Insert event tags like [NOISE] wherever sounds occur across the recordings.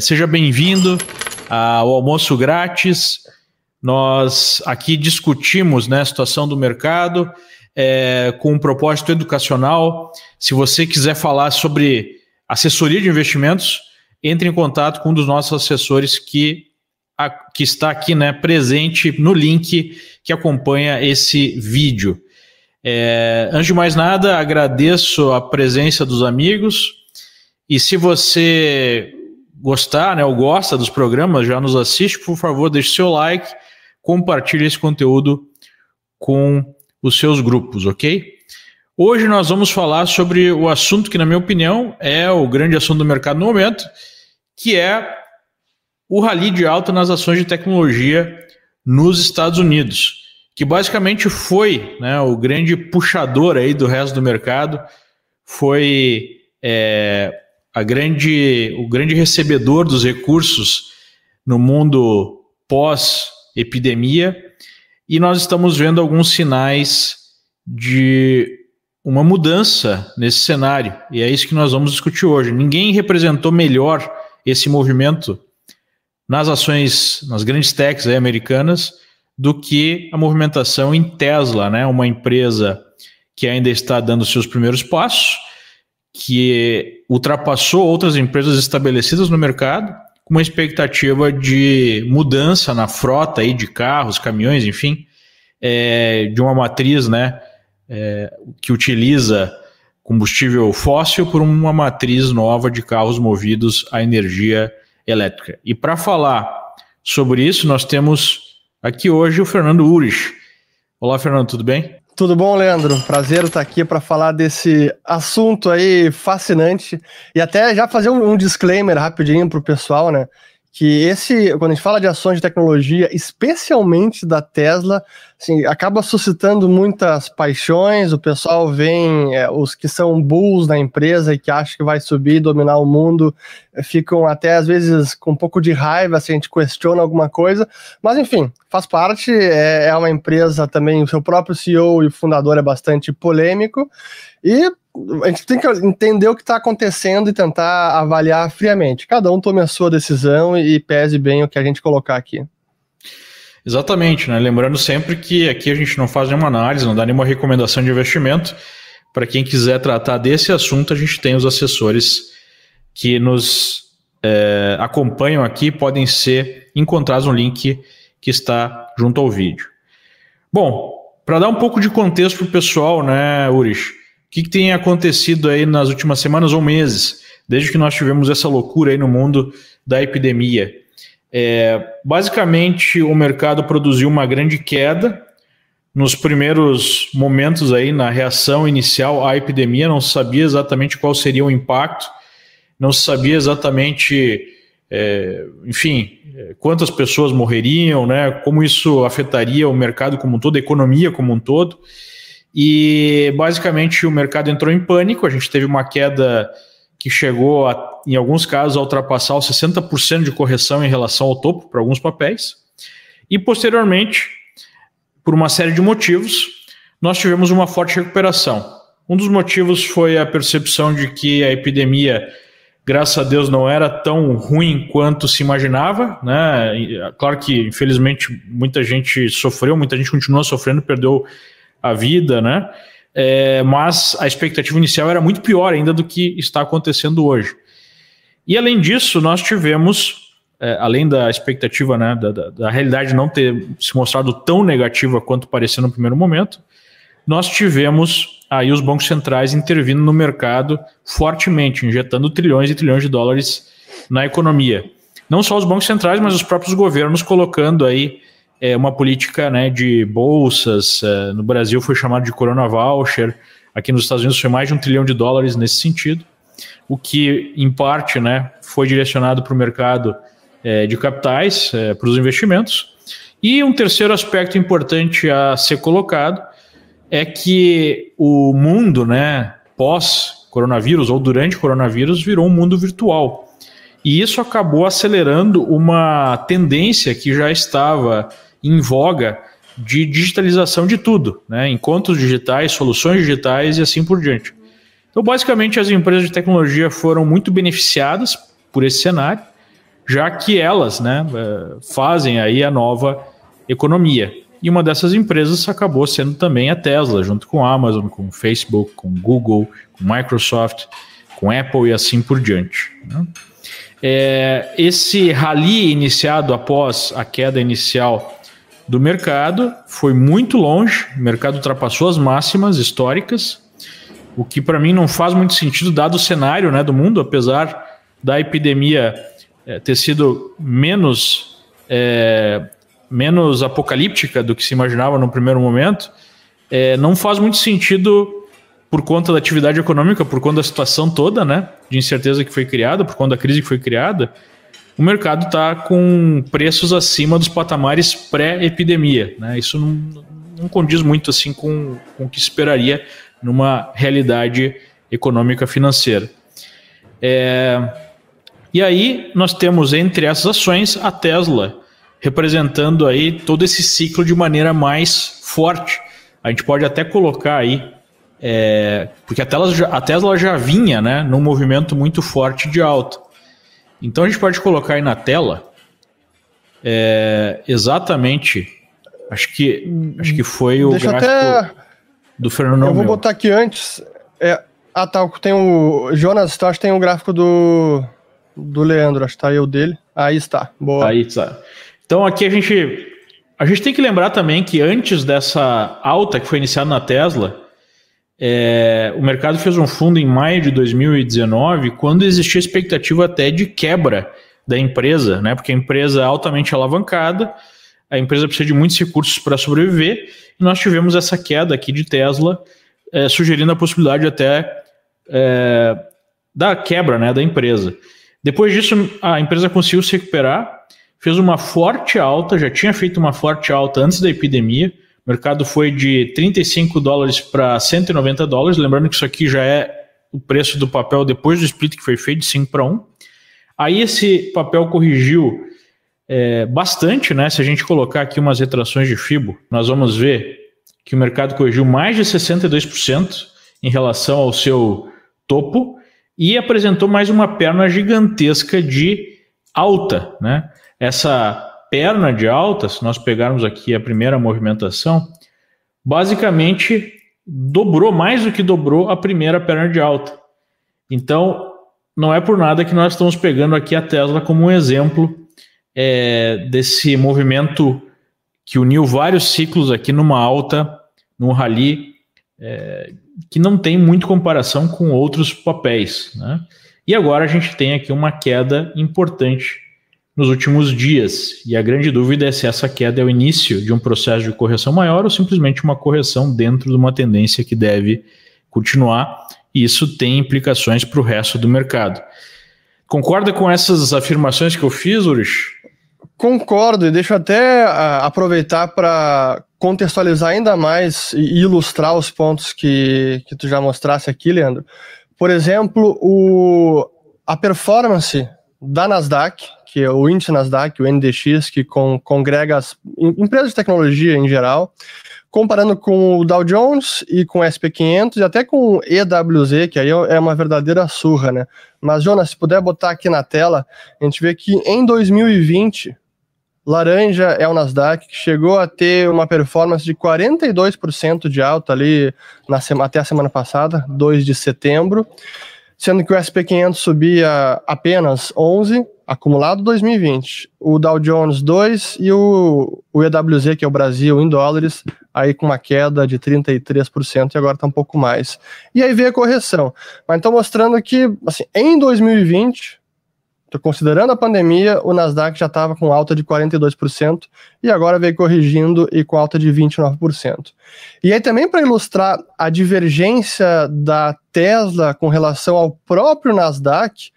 Seja bem-vindo ao almoço grátis. Nós aqui discutimos né, a situação do mercado é, com um propósito educacional. Se você quiser falar sobre assessoria de investimentos, entre em contato com um dos nossos assessores que, a, que está aqui né, presente no link que acompanha esse vídeo. É, antes de mais nada, agradeço a presença dos amigos. E se você gostar, né, ou gosta dos programas, já nos assiste, por favor, deixe seu like, compartilhe esse conteúdo com os seus grupos, ok? Hoje nós vamos falar sobre o assunto que, na minha opinião, é o grande assunto do mercado no momento, que é o rally de alta nas ações de tecnologia nos Estados Unidos, que basicamente foi né, o grande puxador aí do resto do mercado, foi é, a grande, o grande recebedor dos recursos no mundo pós-epidemia, e nós estamos vendo alguns sinais de uma mudança nesse cenário, e é isso que nós vamos discutir hoje. Ninguém representou melhor esse movimento nas ações, nas grandes techs americanas, do que a movimentação em Tesla, né? uma empresa que ainda está dando seus primeiros passos, que ultrapassou outras empresas estabelecidas no mercado, com uma expectativa de mudança na frota aí de carros, caminhões, enfim, é, de uma matriz né, é, que utiliza combustível fóssil por uma matriz nova de carros movidos a energia elétrica. E para falar sobre isso, nós temos aqui hoje o Fernando Urich. Olá, Fernando, tudo bem? Tudo bom, Leandro? Prazer estar aqui para falar desse assunto aí fascinante e até já fazer um, um disclaimer rapidinho para o pessoal, né? Que esse, quando a gente fala de ações de tecnologia, especialmente da Tesla, assim, acaba suscitando muitas paixões, o pessoal vem, é, os que são bulls na empresa e que acham que vai subir e dominar o mundo, é, ficam até às vezes com um pouco de raiva se a gente questiona alguma coisa, mas enfim, faz parte, é, é uma empresa também, o seu próprio CEO e fundador é bastante polêmico, e a gente tem que entender o que está acontecendo e tentar avaliar friamente. Cada um tome a sua decisão e pese bem o que a gente colocar aqui. Exatamente, né? Lembrando sempre que aqui a gente não faz nenhuma análise, não dá nenhuma recomendação de investimento. Para quem quiser tratar desse assunto, a gente tem os assessores que nos é, acompanham aqui, podem ser encontrados no link que está junto ao vídeo. Bom, para dar um pouco de contexto para o pessoal, né, Urich? O que, que, tem acontecido aí nas últimas semanas ou meses, desde que nós tivemos essa loucura aí no mundo da epidemia? É, basicamente, o mercado produziu uma grande queda nos primeiros momentos aí na reação inicial à epidemia, não se sabia exatamente qual seria o impacto, não se sabia exatamente, é, enfim, quantas pessoas morreriam, né, como isso afetaria o mercado como um todo, a economia como um todo. E basicamente o mercado entrou em pânico, a gente teve uma queda que chegou, a, em alguns casos, a ultrapassar os 60% de correção em relação ao topo para alguns papéis. E posteriormente, por uma série de motivos, nós tivemos uma forte recuperação. Um dos motivos foi a percepção de que a epidemia, graças a Deus, não era tão ruim quanto se imaginava. Né? Claro que, infelizmente, muita gente sofreu, muita gente continua sofrendo, perdeu a vida, né? É, mas a expectativa inicial era muito pior ainda do que está acontecendo hoje. E além disso, nós tivemos, é, além da expectativa, né, da, da, da, realidade não ter se mostrado tão negativa quanto parecia no primeiro momento, nós tivemos aí os bancos centrais intervindo no mercado fortemente, injetando trilhões e trilhões de dólares na economia. Não só os bancos centrais, mas os próprios governos colocando aí é, uma política né, de bolsas. É, no Brasil foi chamado de Corona Voucher. Aqui nos Estados Unidos foi mais de um trilhão de dólares nesse sentido, o que, em parte, né, foi direcionado para o mercado é, de capitais, é, para os investimentos. E um terceiro aspecto importante a ser colocado é que o mundo, né, pós-coronavírus ou durante o coronavírus, virou um mundo virtual. E isso acabou acelerando uma tendência que já estava em voga de digitalização de tudo, né? encontros digitais, soluções digitais e assim por diante. Então, basicamente, as empresas de tecnologia foram muito beneficiadas por esse cenário, já que elas né, eh, fazem aí a nova economia. E uma dessas empresas acabou sendo também a Tesla, junto com a Amazon, com o Facebook, com o Google, com Microsoft, com Apple e assim por diante. Né? É, esse rally iniciado após a queda inicial do mercado foi muito longe, o mercado ultrapassou as máximas históricas, o que para mim não faz muito sentido dado o cenário né, do mundo, apesar da epidemia é, ter sido menos é, menos apocalíptica do que se imaginava no primeiro momento, é, não faz muito sentido por conta da atividade econômica, por conta da situação toda, né, de incerteza que foi criada, por conta da crise que foi criada, o mercado está com preços acima dos patamares pré-epidemia. Né? Isso não, não, condiz muito assim com, com o que esperaria numa realidade econômica financeira. É, e aí nós temos entre essas ações a Tesla representando aí todo esse ciclo de maneira mais forte. A gente pode até colocar aí, é, porque a Tesla, a Tesla já vinha né, num movimento muito forte de alta. Então a gente pode colocar aí na tela é, exatamente, acho que, acho que foi o Deixa gráfico até... do Fernando. Eu vou meu. botar aqui antes. É, ah, tá. Tem o Jonas, então acho que tem o gráfico do, do Leandro, acho que tá aí o dele. Aí está. Boa. Aí está. Então aqui a gente a gente tem que lembrar também que antes dessa alta que foi iniciada na Tesla, é, o mercado fez um fundo em maio de 2019, quando existia expectativa até de quebra da empresa, né? Porque a empresa é altamente alavancada, a empresa precisa de muitos recursos para sobreviver, e nós tivemos essa queda aqui de Tesla, é, sugerindo a possibilidade até é, da quebra né, da empresa. Depois disso, a empresa conseguiu se recuperar, fez uma forte alta, já tinha feito uma forte alta antes da epidemia. Mercado foi de 35 dólares para 190 dólares. Lembrando que isso aqui já é o preço do papel depois do split que foi feito de 5 para 1. Aí esse papel corrigiu é, bastante, né? Se a gente colocar aqui umas retrações de FIBO, nós vamos ver que o mercado corrigiu mais de 62% em relação ao seu topo e apresentou mais uma perna gigantesca de alta, né? Essa perna de alta, se nós pegarmos aqui a primeira movimentação, basicamente dobrou mais do que dobrou a primeira perna de alta. Então, não é por nada que nós estamos pegando aqui a Tesla como um exemplo é, desse movimento que uniu vários ciclos aqui numa alta, num rally, é, que não tem muito comparação com outros papéis. Né? E agora a gente tem aqui uma queda importante nos últimos dias. E a grande dúvida é se essa queda é o início de um processo de correção maior ou simplesmente uma correção dentro de uma tendência que deve continuar. E isso tem implicações para o resto do mercado. Concorda com essas afirmações que eu fiz, Urich? Concordo, e deixa eu até uh, aproveitar para contextualizar ainda mais e ilustrar os pontos que, que tu já mostrasse aqui, Leandro. Por exemplo, o, a performance da Nasdaq, que é o índice Nasdaq, o NDX, que con congrega as empresas de tecnologia em geral, comparando com o Dow Jones e com o SP500 e até com o EWZ, que aí é uma verdadeira surra, né? Mas, Jonas, se puder botar aqui na tela, a gente vê que em 2020, laranja é o Nasdaq, que chegou a ter uma performance de 42% de alta ali na até a semana passada, 2 de setembro sendo que o SP500 subia apenas 11, acumulado 2020. O Dow Jones 2 e o, o EWZ, que é o Brasil, em dólares, aí com uma queda de 33% e agora está um pouco mais. E aí veio a correção. Mas estou mostrando que, assim, em 2020, considerando a pandemia, o Nasdaq já estava com alta de 42% e agora veio corrigindo e com alta de 29%. E aí também para ilustrar a divergência da Tesla com relação ao próprio Nasdaq,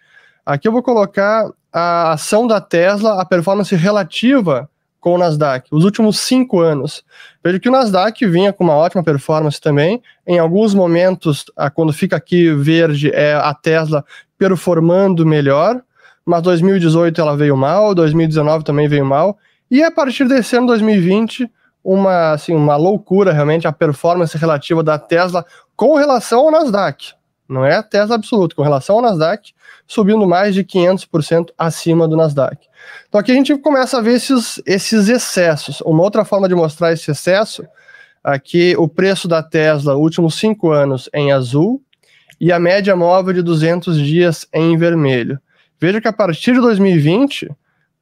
aqui eu vou colocar a ação da Tesla, a performance relativa com o Nasdaq, os últimos cinco anos. Veja que o Nasdaq vinha com uma ótima performance também. Em alguns momentos, quando fica aqui verde, é a Tesla performando melhor mas 2018 ela veio mal, 2019 também veio mal, e a partir desse ano 2020, uma, assim, uma loucura realmente a performance relativa da Tesla com relação ao Nasdaq. Não é a Tesla absoluta, com relação ao Nasdaq, subindo mais de 500% acima do Nasdaq. Então aqui a gente começa a ver esses, esses excessos. Uma outra forma de mostrar esse excesso, aqui o preço da Tesla, últimos cinco anos em azul, e a média móvel de 200 dias em vermelho. Veja que a partir de 2020,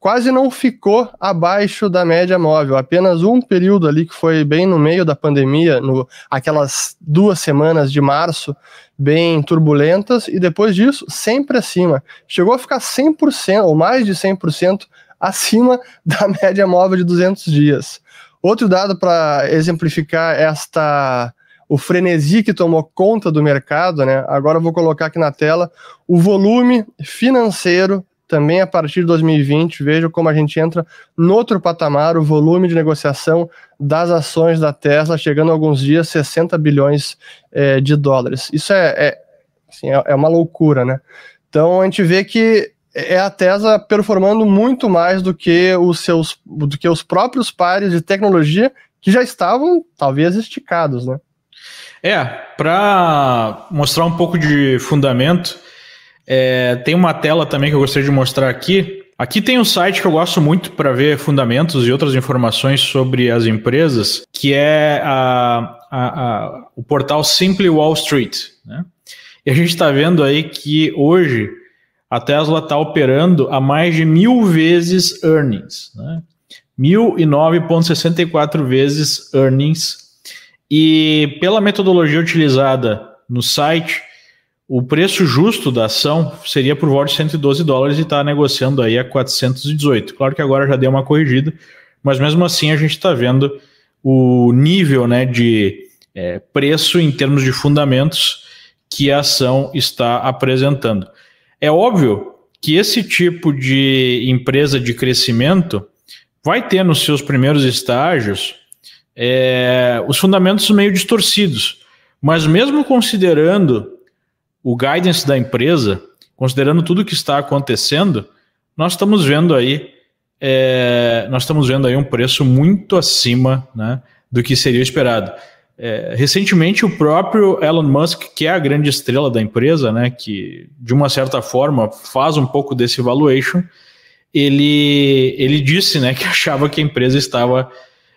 quase não ficou abaixo da média móvel. Apenas um período ali que foi bem no meio da pandemia, no, aquelas duas semanas de março, bem turbulentas, e depois disso, sempre acima. Chegou a ficar 100% ou mais de 100% acima [LAUGHS] da média móvel de 200 dias. Outro dado para exemplificar esta o frenesi que tomou conta do mercado, né? Agora eu vou colocar aqui na tela o volume financeiro também a partir de 2020, veja como a gente entra no outro patamar, o volume de negociação das ações da Tesla, chegando a alguns dias 60 bilhões é, de dólares. Isso é, é, assim, é, é uma loucura, né? Então a gente vê que é a Tesla performando muito mais do que os seus do que os próprios pares de tecnologia que já estavam talvez esticados, né? É, para mostrar um pouco de fundamento, é, tem uma tela também que eu gostaria de mostrar aqui. Aqui tem um site que eu gosto muito para ver fundamentos e outras informações sobre as empresas, que é a, a, a, o portal Simply Wall Street. Né? E a gente está vendo aí que hoje a Tesla está operando a mais de mil vezes earnings. Né? 1.009,64 vezes earnings. E pela metodologia utilizada no site, o preço justo da ação seria por volta de 112 dólares e está negociando aí a 418. Claro que agora já deu uma corrigida, mas mesmo assim a gente está vendo o nível né, de é, preço em termos de fundamentos que a ação está apresentando. É óbvio que esse tipo de empresa de crescimento vai ter nos seus primeiros estágios é, os fundamentos meio distorcidos, mas mesmo considerando o guidance da empresa, considerando tudo que está acontecendo, nós estamos vendo aí é, nós estamos vendo aí um preço muito acima né, do que seria esperado. É, recentemente, o próprio Elon Musk, que é a grande estrela da empresa, né, que de uma certa forma faz um pouco desse valuation, ele, ele disse né, que [LAUGHS] achava que a empresa estava,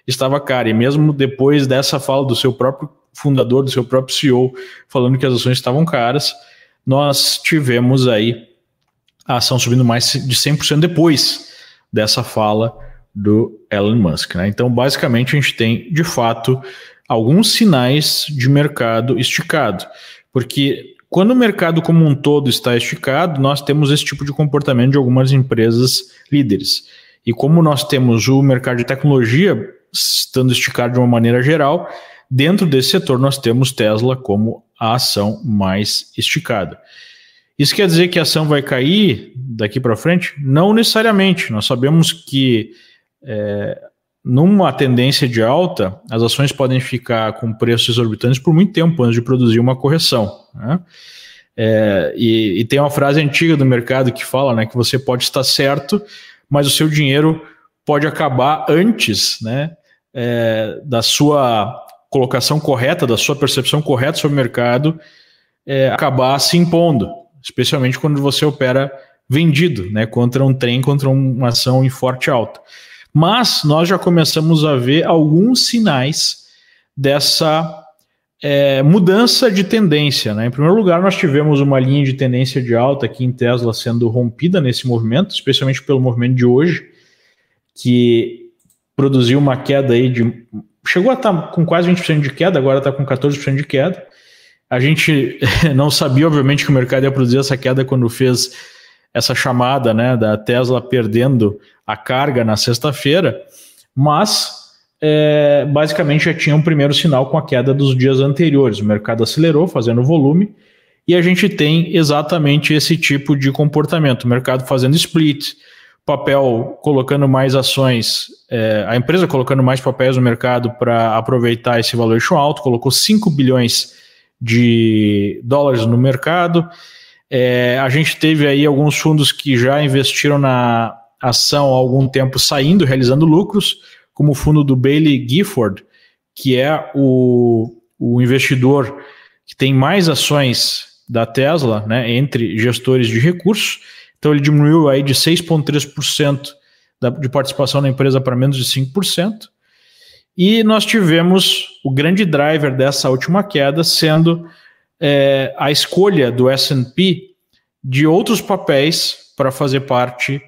estava cara. E mesmo depois dessa fala do seu próprio fundador, do seu próprio CEO, falando que as ações estavam caras, nós tivemos aí a ação subindo mais de 100% depois dessa fala do Elon Musk. Né? Então, basicamente, a gente tem, de fato, alguns sinais de mercado esticado, porque quando o mercado como um todo está esticado, nós temos esse tipo de comportamento de algumas empresas líderes. E como nós temos o mercado de tecnologia estando esticado de uma maneira geral, Dentro desse setor, nós temos Tesla como a ação mais esticada. Isso quer dizer que a ação vai cair daqui para frente? Não necessariamente. Nós sabemos que é, numa tendência de alta, as ações podem ficar com preços exorbitantes por muito tempo antes de produzir uma correção. Né? É, e, e, tem uma frase antiga do mercado que fala né, que você pode estar certo, mas o seu dinheiro pode acabar antes né, é, da sua colocação correta, da sua percepção correta sobre o mercado, é, acabar se impondo, especialmente quando você opera vendido, né, contra um trem, contra uma ação em forte alta. Mas nós já começamos a ver alguns sinais dessa é, mudança de tendência. Né? Em primeiro lugar, nós tivemos uma linha de tendência de alta aqui em Tesla sendo rompida nesse movimento, especialmente pelo movimento de hoje, que produziu uma queda aí de chegou a estar tá com quase 20% de queda, agora está com 14% de queda. A gente [LAUGHS] não sabia, obviamente, que o mercado ia produzir essa queda quando fez essa chamada né, da Tesla perdendo a carga na sexta-feira, mas é, basicamente já tinha um primeiro sinal com a queda dos dias anteriores. O mercado acelerou, fazendo volume, e a gente tem exatamente esse tipo de comportamento: o mercado fazendo split, papel colocando mais ações, é, a empresa colocando mais papéis no mercado para aproveitar esse valuation alto, colocou 5 bilhões de dólares no mercado. É, a gente teve aí alguns fundos que já investiram na ação há algum tempo saindo, realizando lucros, como o fundo do Bailey Gifford, que é o, o investidor que tem mais ações da Tesla, né, entre gestores de recursos. Então ele diminuiu aí de 6,3% de participação na empresa para menos de 5%. E nós tivemos o grande driver dessa última queda sendo é, a escolha do S&P de outros papéis para fazer parte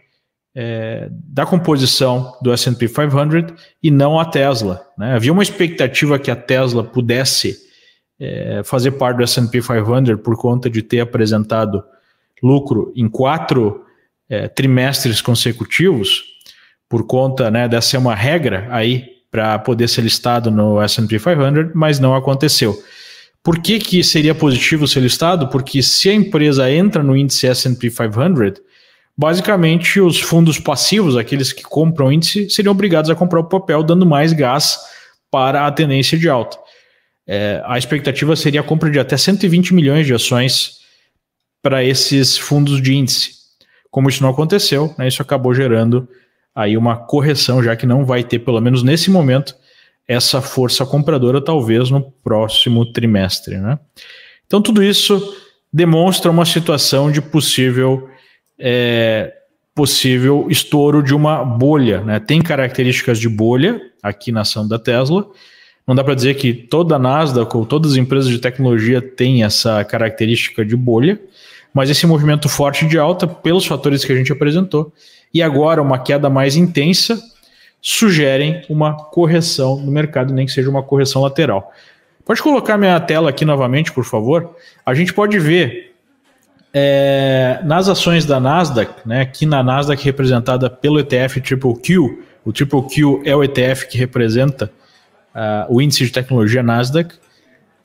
é, da composição do S&P 500 e não a Tesla. Né? Havia uma expectativa que a Tesla pudesse é, fazer parte do S&P 500 por conta de ter apresentado lucro em quatro é, trimestres consecutivos, por conta né, dessa ser uma regra aí para poder ser listado no S&P 500, mas não aconteceu. Por que, que seria positivo ser listado? Porque se a empresa entra no índice S&P 500, basicamente os fundos passivos, aqueles que compram o índice, seriam obrigados a comprar o papel, dando mais gás para a tendência de alta. É, a expectativa seria a compra de até 120 milhões de ações para esses fundos de índice. Como isso não aconteceu, né, isso acabou gerando aí uma correção, já que não vai ter, pelo menos nesse momento, essa força compradora, talvez no próximo trimestre. Né? Então, tudo isso demonstra uma situação de possível, é, possível estouro de uma bolha. Né? Tem características de bolha aqui na ação da Tesla. Não dá para dizer que toda a Nasdaq ou todas as empresas de tecnologia têm essa característica de bolha, mas esse movimento forte de alta, pelos fatores que a gente apresentou, e agora uma queda mais intensa, sugerem uma correção no mercado, nem que seja uma correção lateral. Pode colocar minha tela aqui novamente, por favor? A gente pode ver é, nas ações da Nasdaq, né, aqui na Nasdaq representada pelo ETF Triple Q, o Triple Q é o ETF que representa uh, o índice de tecnologia Nasdaq.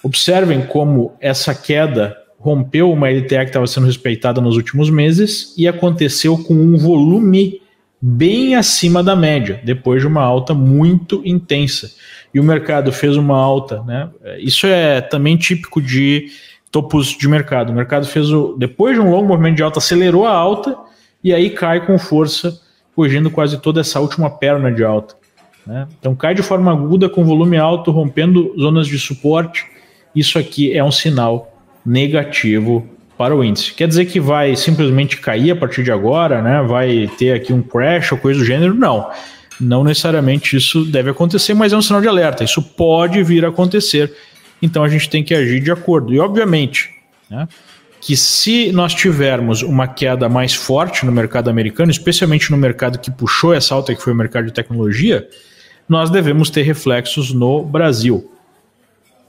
Observem como essa queda rompeu uma LTA que estava sendo respeitada nos últimos meses e aconteceu com um volume bem acima da média, depois de uma alta muito intensa. E o mercado fez uma alta, né? Isso é também típico de topos de mercado. O mercado fez o, depois de um longo movimento de alta, acelerou a alta e aí cai com força, corrigindo quase toda essa última perna de alta. Né? Então cai de forma aguda, com volume alto, rompendo zonas de suporte. Isso aqui é um sinal negativo para o índice. Quer dizer que vai simplesmente cair a partir de agora, né? Vai ter aqui um crash ou coisa do gênero? Não. Não necessariamente isso deve acontecer, mas é um sinal de alerta. Isso pode vir a acontecer. Então a gente tem que agir de acordo. E obviamente, né, que se nós tivermos uma queda mais forte no mercado americano, especialmente no mercado que puxou essa alta, que foi o mercado de tecnologia, nós devemos ter reflexos no Brasil.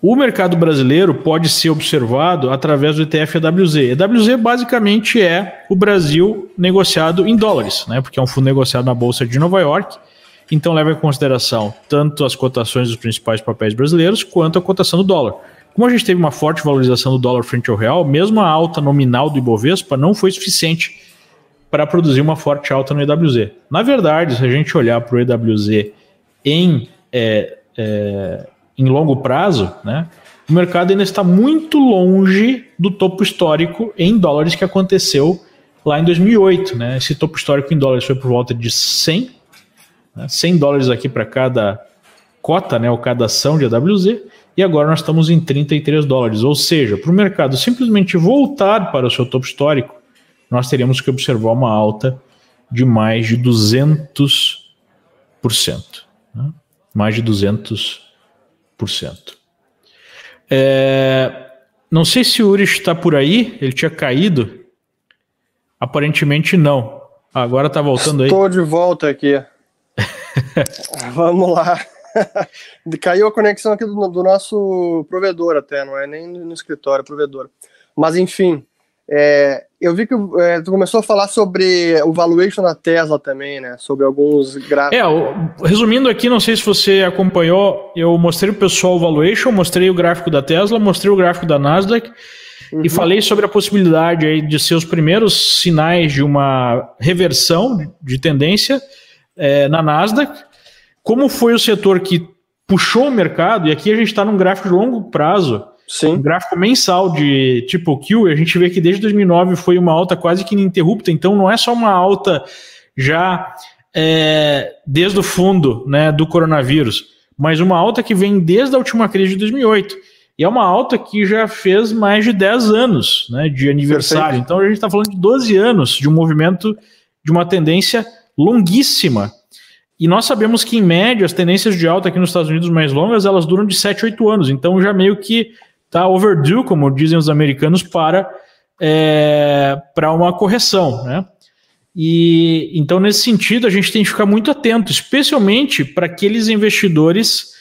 O mercado brasileiro pode ser observado através do ETF EWZ. EWZ basicamente é o Brasil negociado em dólares, né? porque é um fundo negociado na Bolsa de Nova York. Então leva em consideração tanto as cotações dos principais papéis brasileiros quanto a cotação do dólar. Como a gente teve uma forte valorização do dólar frente ao real, mesmo a alta nominal do Ibovespa não foi suficiente para produzir uma forte alta no EWZ. Na verdade, se a gente olhar para o EWZ em é, é, em longo prazo, né, o mercado ainda está muito longe do topo histórico em dólares que aconteceu lá em 2008. Né? Esse topo histórico em dólares foi por volta de 100, né, 100 dólares aqui para cada cota, né, ou cada ação de AWZ, e agora nós estamos em 33 dólares. Ou seja, para o mercado simplesmente voltar para o seu topo histórico, nós teríamos que observar uma alta de mais de 200%. Né? Mais de 200%. É, não sei se o Uri está por aí, ele tinha caído. Aparentemente não. Agora está voltando aí. Estou de volta aqui. [LAUGHS] Vamos lá. Caiu a conexão aqui do, do, nosso provedor até, não é nem no escritório, provedor. Mas enfim, é, eu vi que é, tu começou a falar sobre o valuation da Tesla também, né? Sobre alguns gráficos. É, o, resumindo aqui, não sei se você acompanhou, eu mostrei o pessoal o valuation, mostrei o gráfico da Tesla, mostrei o gráfico da Nasdaq uhum. e falei sobre a possibilidade aí de ser os primeiros sinais de uma reversão de tendência é, na Nasdaq. Como foi o setor que puxou o mercado, e aqui a gente está num gráfico de longo prazo, Sim. Um gráfico mensal de tipo Q, a gente vê que desde 2009 foi uma alta quase que ininterrupta, então não é só uma alta já é, desde o fundo né, do coronavírus, mas uma alta que vem desde a última crise de 2008. E é uma alta que já fez mais de 10 anos né, de aniversário. Perfeito. Então a gente está falando de 12 anos de um movimento, de uma tendência longuíssima. E nós sabemos que, em média, as tendências de alta aqui nos Estados Unidos mais longas, elas duram de 7, 8 anos. Então já meio que está overdue, como dizem os americanos, para, é, para uma correção. Né? E então, nesse sentido, a gente tem que ficar muito atento, especialmente para aqueles investidores,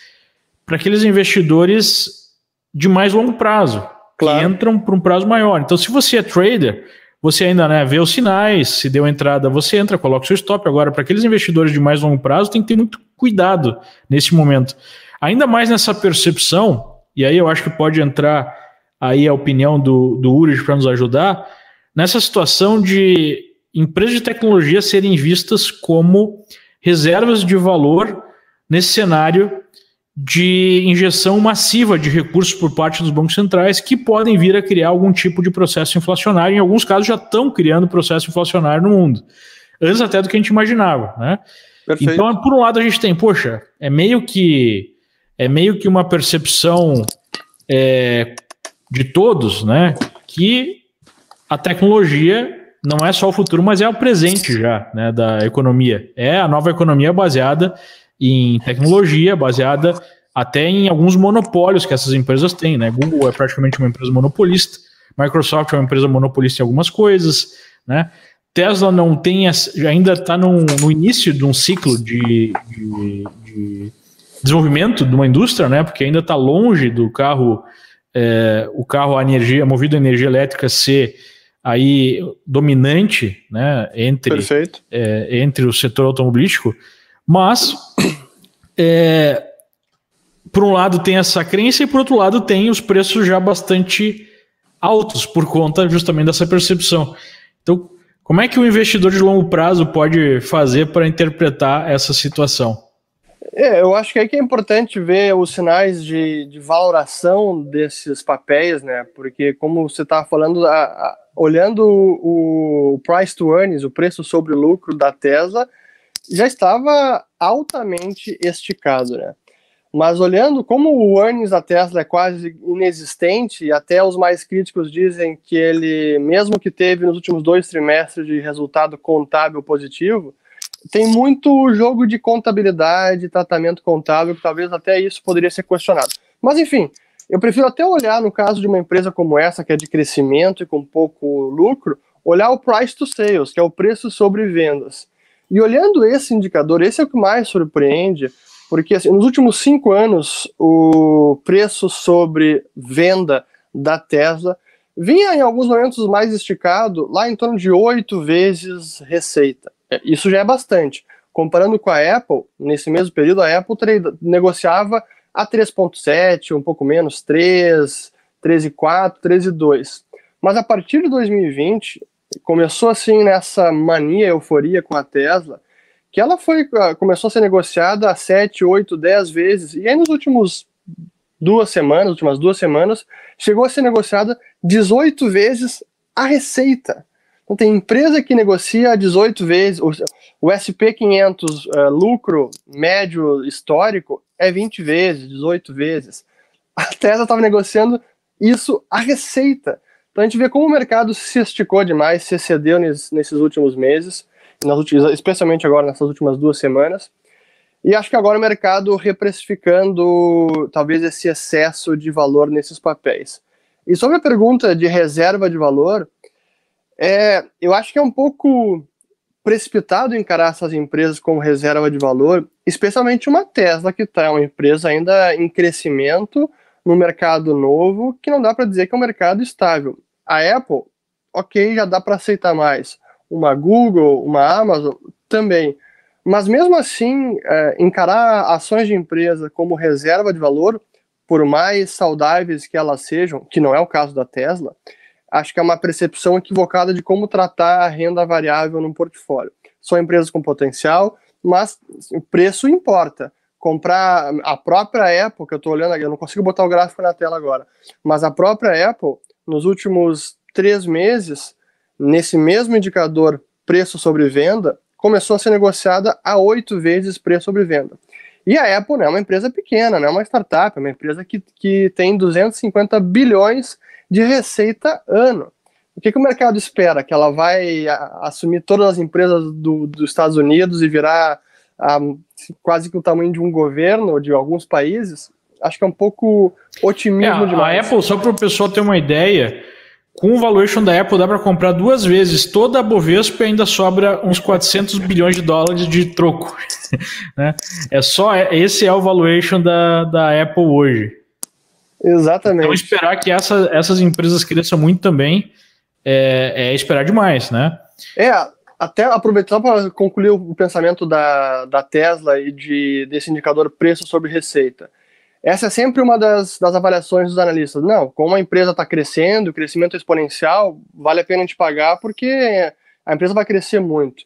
para aqueles investidores de mais longo prazo, claro. que entram por um prazo maior. Então, se você é trader, você ainda né, vê os sinais, se deu entrada, você entra, coloca o seu stop. Agora, para aqueles investidores de mais longo prazo, tem que ter muito cuidado nesse momento. Ainda mais nessa percepção, e aí eu acho que pode entrar aí a opinião do, do para nos ajudar, nessa situação de empresas de tecnologia serem vistas como reservas de valor nesse cenário de injeção massiva de recursos por parte dos bancos centrais que podem vir a criar algum tipo de processo inflacionário. Em alguns casos já estão criando processo inflacionário no mundo, antes até do que a gente imaginava, né? Perfeito. Então, por um lado, a gente tem, poxa, é meio que é meio que uma percepção é, de todos, né? Que a tecnologia não é só o futuro, mas é o presente já, né, da economia. É a nova economia baseada em tecnologia, baseada até em alguns monopólios que essas empresas têm, né? Google é praticamente uma empresa monopolista, Microsoft é uma empresa monopolista em algumas coisas, né? Tesla não tem, ainda está no, início de um ciclo de, de, de, desenvolvimento de uma indústria, né? Porque ainda está longe do carro, é, o carro a energia movido a energia elétrica ser aí dominante né, entre, é, entre o setor automobilístico, mas é, por um lado tem essa crença e por outro lado tem os preços já bastante altos por conta justamente dessa percepção. Então, como é que o investidor de longo prazo pode fazer para interpretar essa situação? É, eu acho que que é importante ver os sinais de, de valoração desses papéis, né? Porque, como você estava falando, a, a, olhando o, o price to earnings, o preço sobre lucro da Tesla, já estava altamente esticado, né? Mas olhando como o earnings da Tesla é quase inexistente, e até os mais críticos dizem que ele, mesmo que teve nos últimos dois trimestres de resultado contábil positivo, tem muito jogo de contabilidade, tratamento contábil, que talvez até isso poderia ser questionado. Mas enfim, eu prefiro até olhar no caso de uma empresa como essa, que é de crescimento e com pouco lucro, olhar o price to sales, que é o preço sobre vendas. E olhando esse indicador, esse é o que mais surpreende, porque assim, nos últimos cinco anos o preço sobre venda da Tesla vinha em alguns momentos mais esticado, lá em torno de oito vezes receita. É, isso já é bastante. Comparando com a Apple, nesse mesmo período, a Apple negociava a 3.7, um pouco menos, 3, 13.4, 13.2. Mas a partir de 2020, começou assim nessa mania, euforia com a Tesla, que ela foi ah, começou a ser negociada a 7, 8, 10 vezes, e aí nos últimos duas semanas, últimas duas semanas, chegou a ser negociada 18 vezes a receita. Então, tem empresa que negocia 18 vezes, o, o SP500 uh, lucro médio histórico é 20 vezes, 18 vezes. A Tesla estava negociando isso a receita. Então a gente vê como o mercado se esticou demais, se excedeu nesses, últimos meses, últimas, especialmente agora nessas últimas duas semanas. E acho que agora o mercado reprecificando talvez esse excesso de valor nesses papéis. E sobre a pergunta de reserva de valor, é, eu acho que é um pouco precipitado encarar essas empresas como reserva de valor, especialmente uma Tesla, que está uma empresa ainda em crescimento no mercado novo, que não dá para dizer que é um mercado estável. A Apple, ok, já dá para aceitar mais. Uma Google, uma Amazon, também. Mas mesmo assim, é, encarar ações de empresa como reserva de valor, por mais saudáveis que elas sejam, que não é o caso da Tesla, acho que é uma percepção equivocada de como tratar a renda variável no portfólio. São empresas com potencial, mas o preço importa. Comprar a própria Apple, que eu estou olhando aqui, eu não consigo botar o gráfico na tela agora, mas a própria Apple, nos últimos três meses, nesse mesmo indicador preço sobre venda, começou a ser negociada a oito vezes preço sobre venda. E a Apple né, é uma empresa pequena, não é uma startup, é uma empresa que, que tem 250 bilhões de receita ano. O que, que o mercado espera? Que ela vai assumir todas as empresas do, dos Estados Unidos e virar a, quase que o tamanho de um governo ou de alguns países? Acho que é um pouco otimismo é, demais. A Apple, só para o pessoal ter uma ideia, com o valuation da Apple dá para comprar duas vezes toda a Bovespa e ainda sobra uns 400 bilhões de dólares de troco. [LAUGHS] né? É só esse é o valuation da, da Apple hoje. Exatamente. Então esperar que essa, essas empresas cresçam muito também é, é esperar demais, né? É, até aproveitar para concluir o pensamento da, da Tesla e de, desse indicador preço sobre receita. Essa é sempre uma das, das avaliações dos analistas. Não, como a empresa está crescendo, crescimento exponencial, vale a pena a gente pagar porque a empresa vai crescer muito.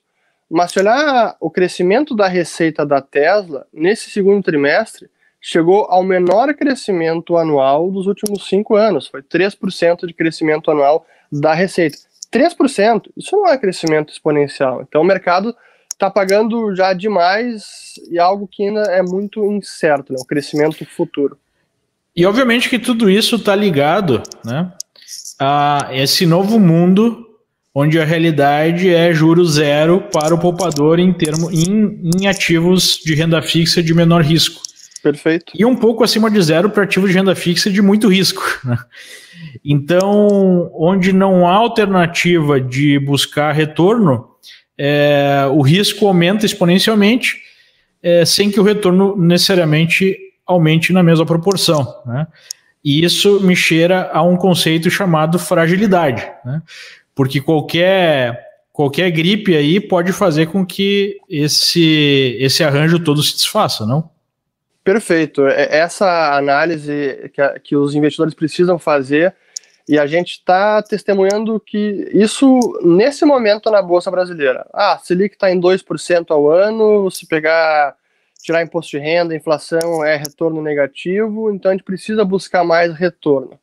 Mas se olhar o crescimento da receita da Tesla, nesse segundo trimestre, chegou ao menor crescimento anual dos últimos cinco anos. Foi 3% de crescimento anual da receita. 3%, isso não é crescimento exponencial. Então o mercado está pagando já demais e algo que ainda é muito incerto, né? o crescimento futuro. E obviamente que tudo isso está ligado né, a esse novo mundo onde a realidade é juro zero para o poupador em, termo, em, em ativos de renda fixa de menor risco. Perfeito. E um pouco acima de zero para ativos de renda fixa de muito risco. [LAUGHS] Né? Então, onde não há alternativa de buscar retorno, é, o risco aumenta exponencialmente, é, sem que o retorno necessariamente aumente na mesma proporção. Né? E isso me cheira a um conceito chamado fragilidade, né? porque qualquer, qualquer gripe aí pode fazer com que esse, esse arranjo todo se desfaça, não? Perfeito. É, essa análise que, que os investidores precisam fazer e a gente está testemunhando que isso, nesse momento, na Bolsa Brasileira. Ah, Selic está em 2% ao ano, se pegar, tirar imposto de renda, inflação é retorno negativo, então a gente precisa buscar mais retorno.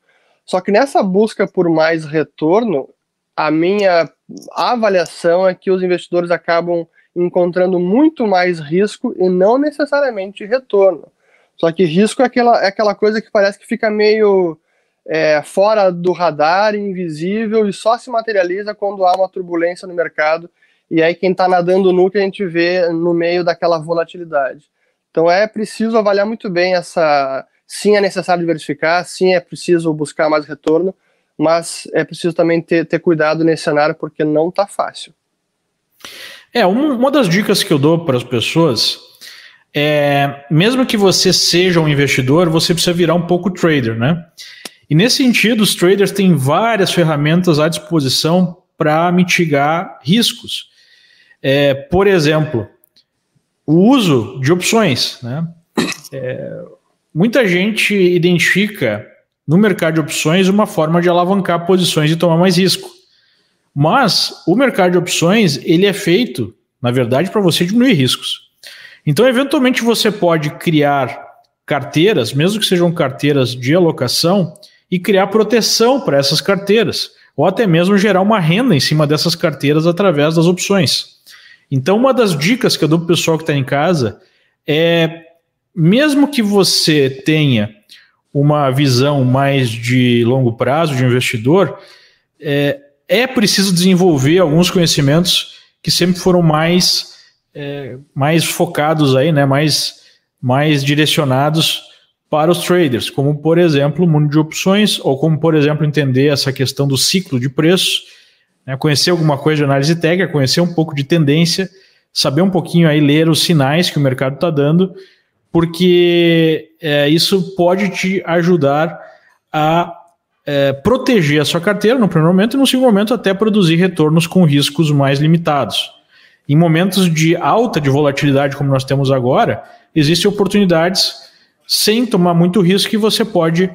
Só que nessa busca por mais retorno, a minha avaliação é que os investidores acabam encontrando muito mais risco e não necessariamente retorno. Só que risco é aquela, é aquela coisa que parece que fica meio é, fora do radar, invisível e só se materializa quando há uma turbulência no mercado. E aí quem está nadando nu que a gente vê no meio daquela volatilidade. Então é preciso avaliar muito bem essa. Sim, é necessário diversificar, sim, é preciso buscar mais retorno, mas é preciso também ter, ter cuidado nesse cenário porque não está fácil. É, uma das dicas que eu dou para as pessoas é, mesmo que você seja um investidor, você precisa virar um pouco trader, né? E nesse sentido, os traders têm várias ferramentas à disposição para mitigar riscos. É, por exemplo, o uso de opções. Né? É, muita gente identifica no mercado de opções uma forma de alavancar posições e tomar mais risco. Mas o mercado de opções ele é feito, na verdade, para você diminuir riscos. Então, eventualmente, você pode criar carteiras, mesmo que sejam carteiras de alocação, e criar proteção para essas carteiras, ou até mesmo gerar uma renda em cima dessas carteiras através das opções. Então, uma das dicas que eu dou para o pessoal que está em casa é, mesmo que você tenha uma visão mais de longo prazo de investidor, é, é preciso desenvolver alguns conhecimentos que sempre foram mais, é, mais focados aí, né, mais, mais direcionados para os traders, como por exemplo o mundo de opções, ou como por exemplo entender essa questão do ciclo de preços, né, conhecer alguma coisa de análise técnica, conhecer um pouco de tendência, saber um pouquinho aí ler os sinais que o mercado está dando, porque é, isso pode te ajudar a é, proteger a sua carteira no primeiro momento e no segundo momento até produzir retornos com riscos mais limitados. Em momentos de alta de volatilidade como nós temos agora, existem oportunidades sem tomar muito risco que você pode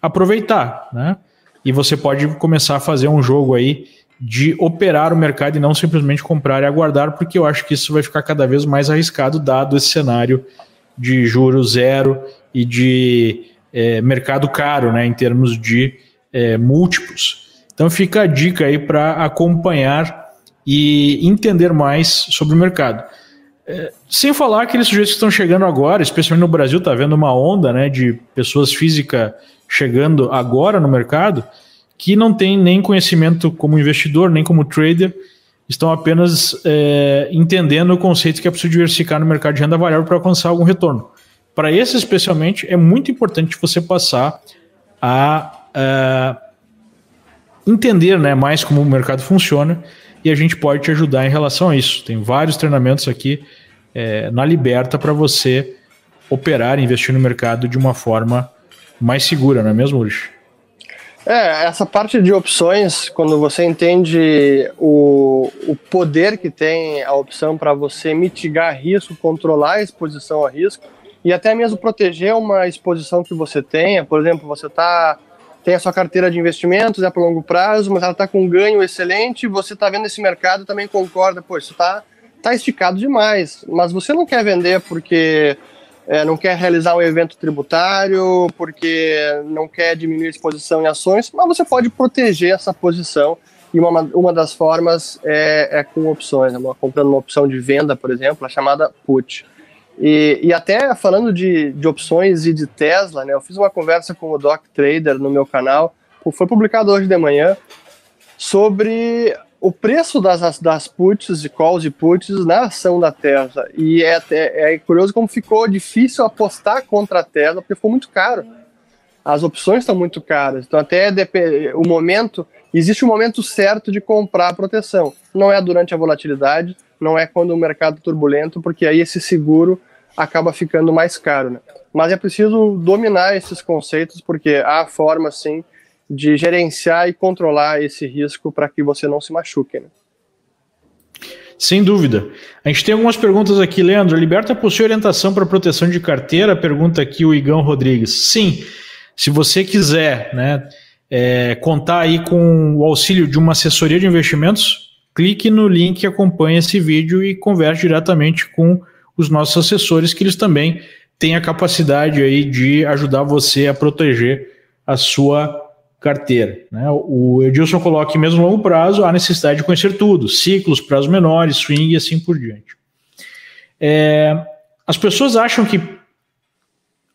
aproveitar, né? E você pode começar a fazer um jogo aí de operar o mercado e não simplesmente comprar e aguardar, porque eu acho que isso vai ficar cada vez mais arriscado, dado esse cenário de juros zero e de é, mercado caro, né, em termos de é, múltiplos. Então fica a dica aí para acompanhar e entender mais sobre o mercado. É, sem falar aqueles sujeitos que estão chegando agora, especialmente no Brasil, está vendo uma onda né, de pessoas físicas chegando agora no mercado que não tem nem conhecimento como investidor, nem como trader, estão apenas é, entendendo o conceito que é preciso diversificar no mercado de renda variável para alcançar algum retorno. Para esse, especialmente, é muito importante você passar a, a entender né, mais como o mercado funciona e a gente pode te ajudar em relação a isso. Tem vários treinamentos aqui é, na Liberta para você operar investir no mercado de uma forma mais segura, não é mesmo, Ulrich? É, essa parte de opções, quando você entende o, o poder que tem a opção para você mitigar risco, controlar a exposição a risco e até mesmo proteger uma exposição que você tenha, por exemplo, você está tem a sua carteira de investimentos, é para longo prazo, mas ela está com um ganho excelente, você está vendo esse mercado também concorda, pô, isso está tá esticado demais, mas você não quer vender porque é, não quer realizar um evento tributário, porque não quer diminuir a exposição em ações, mas você pode proteger essa posição e uma, uma das formas é, é com opções, né? comprando uma opção de venda, por exemplo, a chamada put. E, e até falando de, de opções e de Tesla, né, eu fiz uma conversa com o Doc Trader no meu canal, foi publicado hoje de manhã, sobre o preço das, das puts, de calls e puts na ação da Tesla. E é, é, é, curioso como ficou difícil apostar contra a Tesla, porque ficou muito caro. As opções estão muito caras. Então, até o momento, existe um momento certo de comprar a proteção. Não é durante a volatilidade, não é quando o mercado é turbulento, porque aí esse seguro acaba ficando mais caro. Né? Mas é preciso dominar esses conceitos, porque há forma, sim, de gerenciar e controlar esse risco para que você não se machuque. Né? Sem dúvida. A gente tem algumas perguntas aqui, Leandro. Liberta possui orientação para proteção de carteira? Pergunta aqui o Igão Rodrigues. Sim. Se você quiser né, é, contar aí com o auxílio de uma assessoria de investimentos, clique no link que acompanha esse vídeo e converse diretamente com os nossos assessores, que eles também têm a capacidade aí de ajudar você a proteger a sua carteira. Né? O Edilson coloca que mesmo longo prazo há necessidade de conhecer tudo, ciclos, prazos menores, swing e assim por diante. É, as pessoas acham que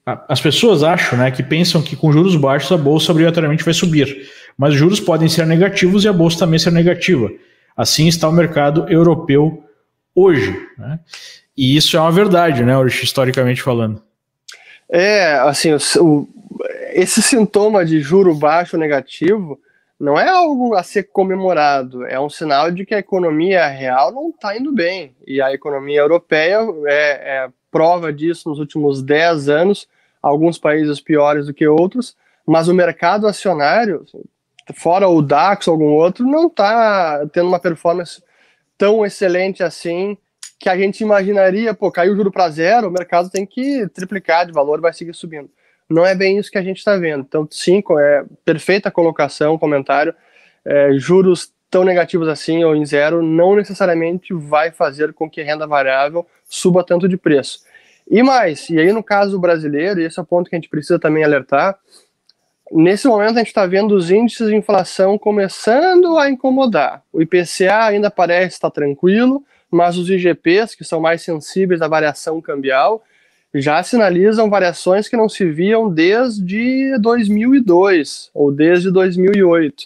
as pessoas acham, né, que pensam que com juros baixos a bolsa obrigatoriamente vai subir, mas os juros podem ser negativos e a bolsa também ser negativa. Assim está o mercado europeu hoje. Né? E isso é uma verdade, né, historicamente falando. É, assim, o, o, esse sintoma de juro baixo negativo não é algo a ser comemorado, é um sinal de que a economia real não está indo bem. E a economia europeia é, é prova disso nos últimos 10 anos, alguns países piores do que outros, mas o mercado acionário, fora o DAX ou algum outro, não está tendo uma performance tão excelente assim que a gente imaginaria, pô, caiu o juro para zero, o mercado tem que triplicar de valor, vai seguir subindo. Não é bem isso que a gente está vendo. Então, sim, é perfeita colocação, comentário. É, juros tão negativos assim ou em zero não necessariamente vai fazer com que a renda variável suba tanto de preço. E mais, e aí no caso brasileiro, e esse é o ponto que a gente precisa também alertar, nesse momento a gente está vendo os índices de inflação começando a incomodar. O IPCA ainda parece estar tranquilo, mas os IGPs, que são mais sensíveis à variação cambial, já sinalizam variações que não se viam desde 2002 ou desde 2008.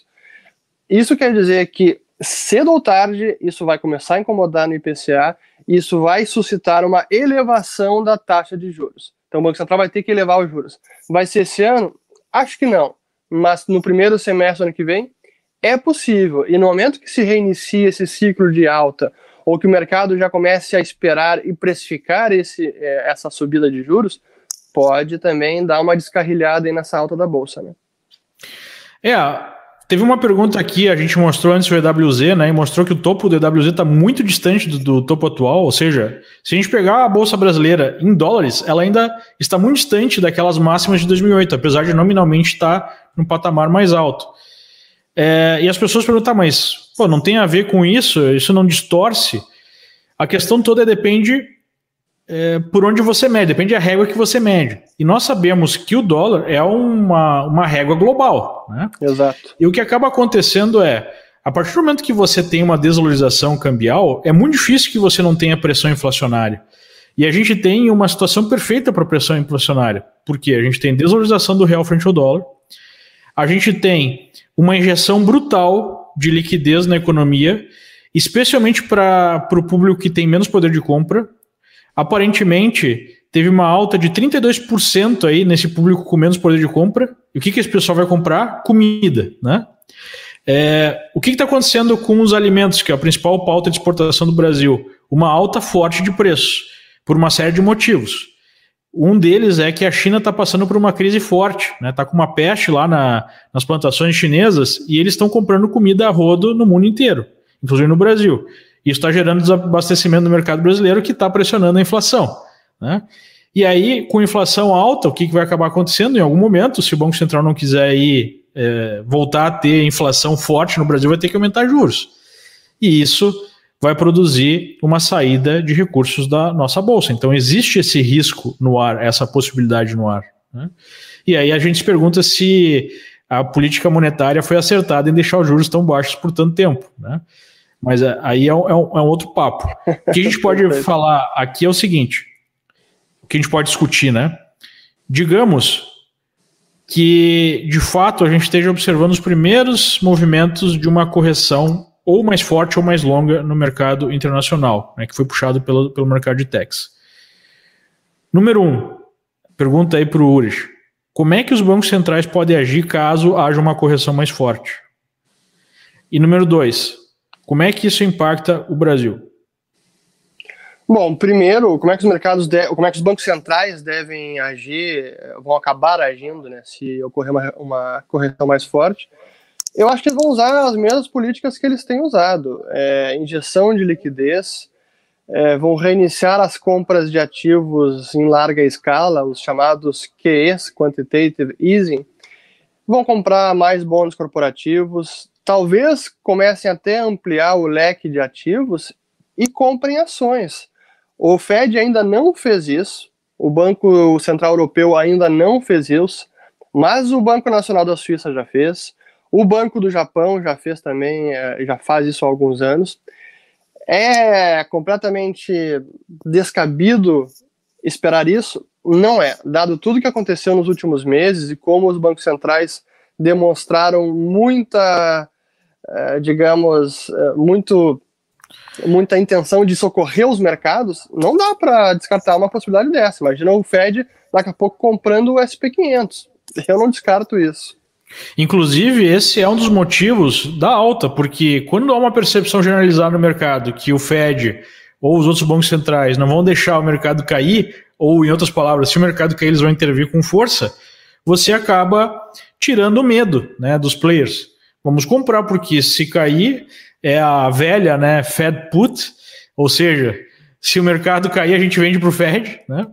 Isso quer dizer que cedo ou tarde isso vai começar a incomodar no IPCA, e isso vai suscitar uma elevação da taxa de juros. Então o Banco Central vai ter que elevar os juros. Vai ser esse ano? Acho que não, mas no primeiro semestre do ano que vem é possível. E no momento que se reinicia esse ciclo de alta ou que o mercado já comece a esperar e precificar esse, é, essa subida de juros, pode também dar uma descarrilhada aí nessa alta da bolsa, né? É, teve uma pergunta aqui, a gente mostrou antes o EWZ, né, e mostrou que o topo do EWZ está muito distante do, do, topo atual, ou seja, se a gente pegar a bolsa brasileira em dólares, ela ainda está muito distante daquelas máximas de 2008, apesar de nominalmente estar num patamar mais alto. É, e as pessoas perguntam, mas pô, não tem a ver com isso, isso não distorce. A questão toda depende é, por onde você mede, depende da régua que você mede. E nós sabemos que o dólar é uma, uma régua global. Né? Exato. E o que acaba acontecendo é, a partir do momento que você tem uma desvalorização cambial, é muito difícil que você não tenha pressão inflacionária. E a gente tem uma situação perfeita para pressão inflacionária, porque a gente tem desvalorização do real frente ao dólar, a gente tem uma injeção brutal de liquidez na economia, especialmente para o público que tem menos poder de compra. Aparentemente, teve uma alta de 32% aí nesse público com menos poder de compra. E o que, que esse pessoal vai comprar? Comida, né? É, o que está acontecendo com os alimentos, que é a principal pauta de exportação do Brasil? Uma alta forte de preço, por uma série de motivos. Um deles é que a China está passando por uma crise forte, está né? Tá com uma peste lá na, nas plantações chinesas e eles estão comprando comida a rodo no mundo inteiro, inclusive no Brasil. Isso está gerando desabastecimento no mercado brasileiro que está pressionando a inflação. Né? E aí, com inflação alta, o que, que vai acabar acontecendo? Em algum momento, se o Banco Central não quiser ir, é, voltar a ter inflação forte no Brasil, vai ter que aumentar juros. E isso vai produzir uma saída de recursos da nossa bolsa. Então existe esse risco no ar, essa possibilidade no ar. Né? E aí a gente se pergunta se a política monetária foi acertada em deixar os juros tão baixos por tanto tempo. Né? Mas é, aí é um, é um, é outro papo. O que a gente pode [LAUGHS] falar aqui é o seguinte: o que a gente pode discutir, né? Digamos que de fato a gente esteja observando os primeiros movimentos de uma correção ou mais forte ou mais longa no mercado internacional, né, que foi puxado pelo, pelo mercado de techs. Número um, pergunta aí para o Ures. Como é que os bancos centrais podem agir caso haja uma correção mais forte? E número dois, como é que isso impacta o Brasil? Bom, primeiro, como é que os mercados, de, como é que os bancos centrais devem agir, vão acabar agindo, né, se ocorrer uma, uma correção mais forte? Eu acho que eles vão usar as mesmas políticas que eles têm usado: é, injeção de liquidez, é, vão reiniciar as compras de ativos em larga escala, os chamados QEs, Quantitative Easing, vão comprar mais bônus corporativos, talvez comecem até a ampliar o leque de ativos e comprem ações. O Fed ainda não fez isso, o Banco Central Europeu ainda não fez isso, mas o Banco Nacional da Suíça já fez. O Banco do Japão já fez também, é, já faz isso há alguns anos. É completamente descabido esperar isso? Não é, dado tudo que aconteceu nos últimos meses e como os bancos centrais demonstraram muita, é, digamos, é, muito muita intenção de socorrer os mercados, não dá para descartar uma possibilidade dessa. Imagina o Fed daqui a pouco comprando o SP500. Eu não descarto isso. Inclusive, esse é um dos motivos da alta, porque quando há uma percepção generalizada no mercado que o Fed ou os outros bancos centrais não vão deixar o mercado cair, ou em outras palavras, se o mercado cair, eles vão intervir com força, você acaba tirando o medo né, dos players. Vamos comprar, porque se cair, é a velha né, Fed Put, ou seja, se o mercado cair, a gente vende para o Fed, né?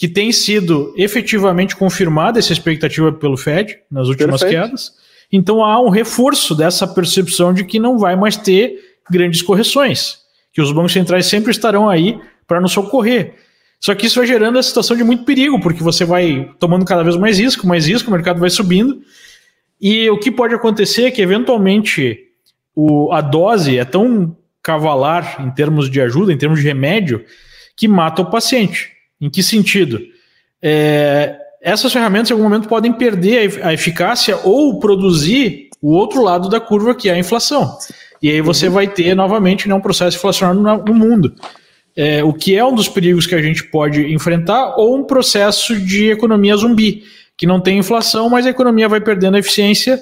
Que tem sido efetivamente confirmada essa expectativa pelo Fed nas últimas Perfeito. quedas. Então há um reforço dessa percepção de que não vai mais ter grandes correções, que os bancos centrais sempre estarão aí para nos socorrer. Só que isso vai gerando a situação de muito perigo, porque você vai tomando cada vez mais risco, mais risco, o mercado vai subindo. E o que pode acontecer é que, eventualmente, o, a dose é tão cavalar em termos de ajuda, em termos de remédio, que mata o paciente. Em que sentido? É, essas ferramentas em algum momento podem perder a eficácia ou produzir o outro lado da curva, que é a inflação. E aí você vai ter novamente né, um processo inflacionário no, mundo. É, o que é um dos perigos que a gente pode enfrentar, ou um processo de economia zumbi, que não tem inflação, mas a economia vai perdendo eficiência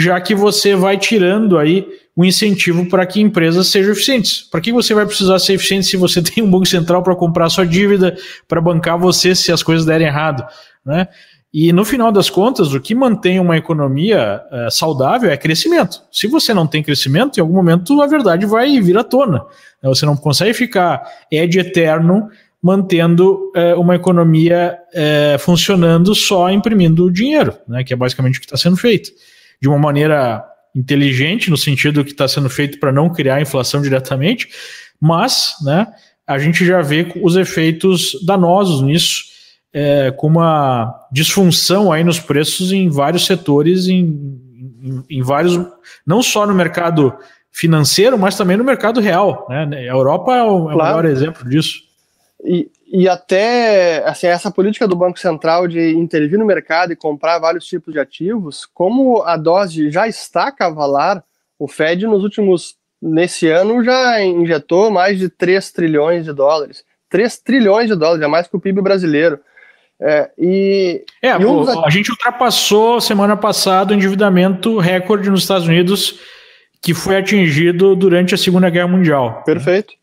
já que você vai tirando aí o incentivo para que empresas sejam eficientes. Para que você vai precisar ser eficiente se você [LAUGHS] tem um banco central para comprar sua dívida, para bancar você se as coisas derem errado, né? E no final das contas, o que mantém uma economia é, saudável é crescimento. Se você não tem crescimento, em algum momento a verdade vai vir à tona. Né? Você não consegue ficar ed eterno mantendo é, uma economia é, funcionando só imprimindo dinheiro, né? que é basicamente o que está sendo feito de uma maneira inteligente, no sentido que está sendo feito para não criar inflação diretamente, mas né, a gente já vê os efeitos danosos nisso, é, com uma disfunção aí nos preços em vários setores, em, em, em vários, não só no mercado financeiro, mas também no mercado real. Né? A Europa é o, é claro. maior exemplo disso. E, e até assim, essa política do Banco Central de intervir no mercado e comprar vários tipos de ativos, como a dose já está cavalar, o Fed nos últimos, nesse ano, já injetou mais de 3 trilhões de dólares. 3 trilhões de dólares, é mais que o PIB brasileiro. É, e, é, e um a gente ultrapassou semana passada o endividamento recorde nos Estados Unidos que foi atingido durante a Segunda Guerra Mundial. Perfeito.